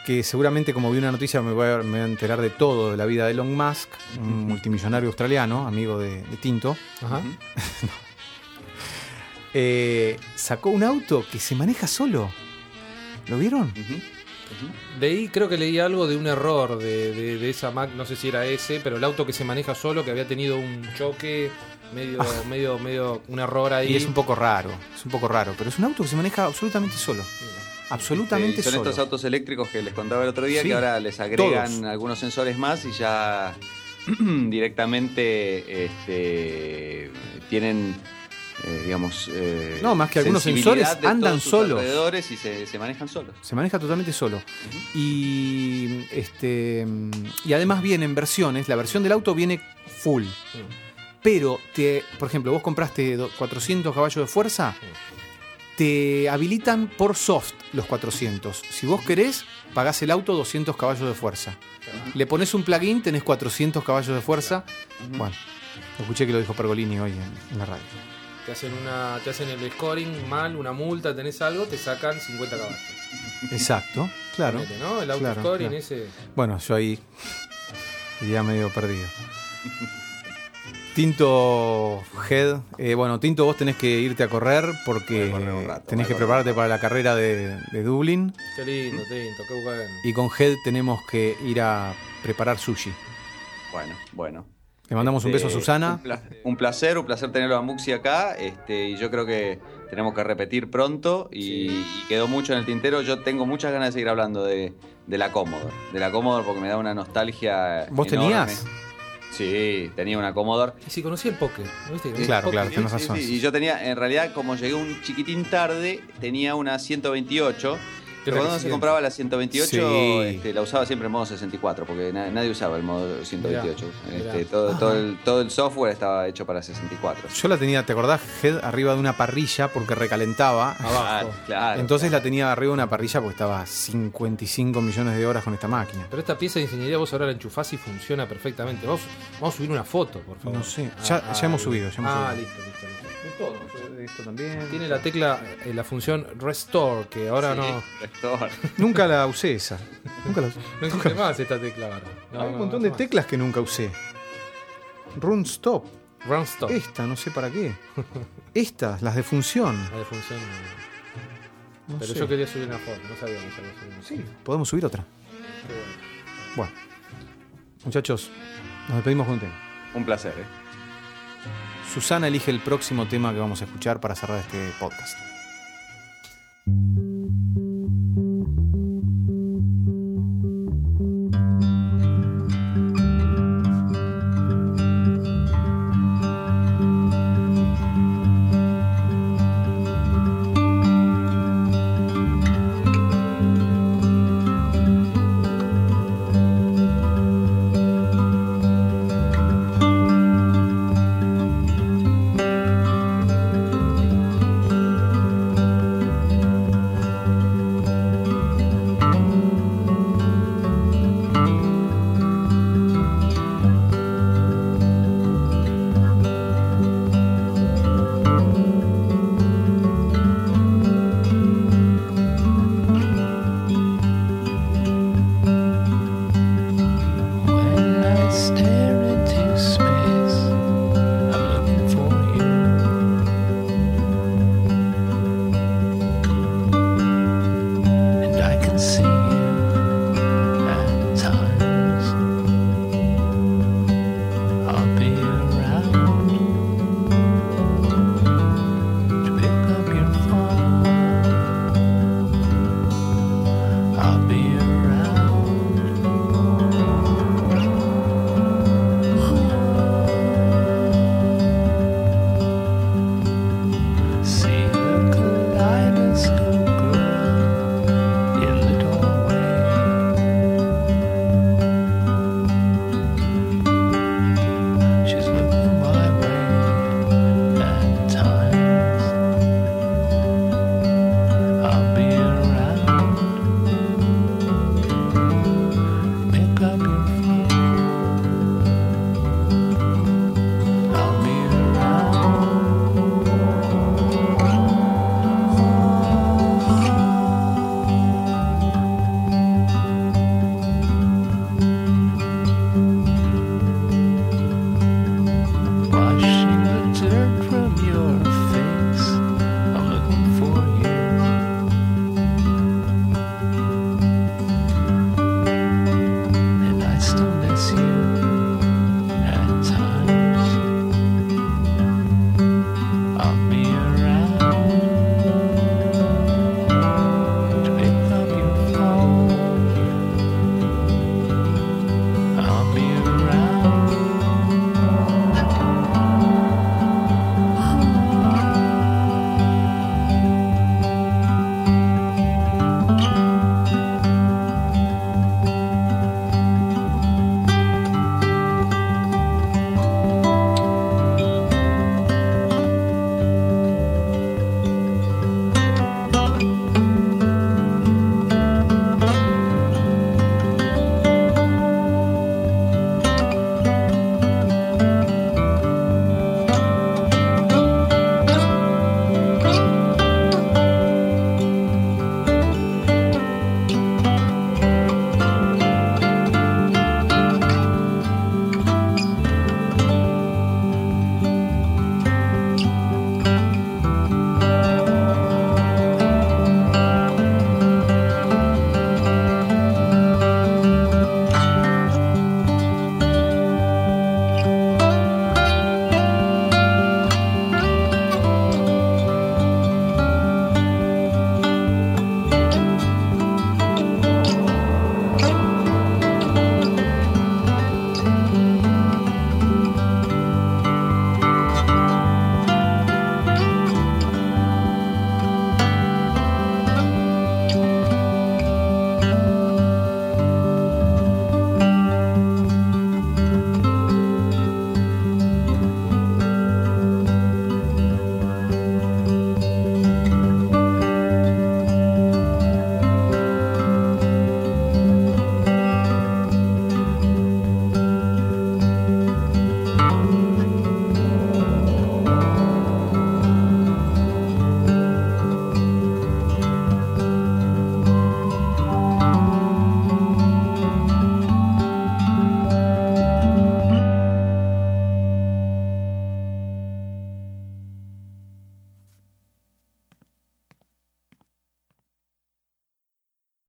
que seguramente como vi una noticia me voy, a, me voy a enterar de todo de la vida de Elon Musk, un multimillonario australiano, amigo de, de Tinto, Ajá. eh, sacó un auto que se maneja solo. ¿Lo vieron? Ujú. Leí, creo que leí algo de un error de, de- de esa Mac, no sé si era ese, pero el auto que se maneja solo, que había tenido un choque, medio, medio, medio, un error ahí. Ah. Y es un poco raro, es un poco raro, pero es un auto que se maneja absolutamente solo. Absolutamente Este, son solo. estos autos eléctricos que les contaba el otro día, Sí, que ahora les agregan todos. algunos sensores más y ya directamente este, tienen, eh, digamos. eh, No, más que algunos sensores, de andan todos sus solos. alrededores y se, se manejan solos. Se maneja totalmente solo. Y este y además vienen versiones, la versión del auto viene full. Pero te, por ejemplo, vos compraste do- 400 caballos de fuerza, te habilitan por soft los 400. Si vos querés, pagás el auto 200 caballos de fuerza. Le pones un plugin, tenés 400 caballos de fuerza. Bueno, escuché que lo dijo Pergolini hoy en, la radio. Te hacen, una, te hacen el scoring mal, una multa, tenés algo, te sacan 50 caballos. Exacto, claro. El auto claro, scoring claro. ese. Bueno, yo ahí iría medio perdido. Tinto Head, eh, bueno, Tinto, vos tenés que irte a correr porque Voy a correr un rato, tenés que prepararte para la carrera de, de Dublín Qué lindo, Tinto, qué bueno. y con Head tenemos que ir a preparar sushi. Bueno, bueno. Le mandamos un beso a Este, Susana. Un, pla- un placer, un placer tenerlo a Muxi acá. Este, y yo creo que tenemos que repetir pronto. Y, y quedó mucho en el tintero. Yo tengo muchas ganas de seguir hablando de, de la Commodore. De la Commodore porque me da una nostalgia. ¿Vos enorme. tenías? Sí, tenía una Commodore. Y si conocí el poker, ¿no viste? El Claro, claro, tenés Sí, razón. sí, Y yo tenía, en realidad, como llegué un chiquitín tarde, tenía una 128. Pero cuando se compraba la 128, Sí. este, la usaba siempre en modo 64, porque na- nadie usaba el modo 128. Mirá, Este, mirá. todo, todo, el, todo el software estaba hecho para 64. Yo la tenía, ¿te acordás? Head arriba de una parrilla porque recalentaba. Abajo. Claro, claro. Entonces la tenía arriba de una parrilla porque estaba a 55 millones de horas con esta máquina. Pero esta pieza de ingeniería vos ahora la enchufás y funciona perfectamente. Vamos, vamos a subir una foto, por favor. No sé, ya- ya hemos subido, ya hemos ah, subido. listo, listo, listo. Esto también. Tiene la tecla, eh, la función Restore, que ahora Sí, no, Restore. Nunca la usé esa. Nunca la usé. no existe más esta tecla ahora. No, Hay un no, montón no de más. teclas que nunca usé. Run stop. Run stop. Esta, no sé para qué. Estas, las de función. La de función. No Pero sé. yo quería subir una foto, no sabía que había subir una foto. Sí, podemos subir otra. Qué bueno. Bueno. Muchachos, nos despedimos con un tema. Un placer, ¿eh? Susana elige el próximo tema que vamos a escuchar para cerrar este podcast.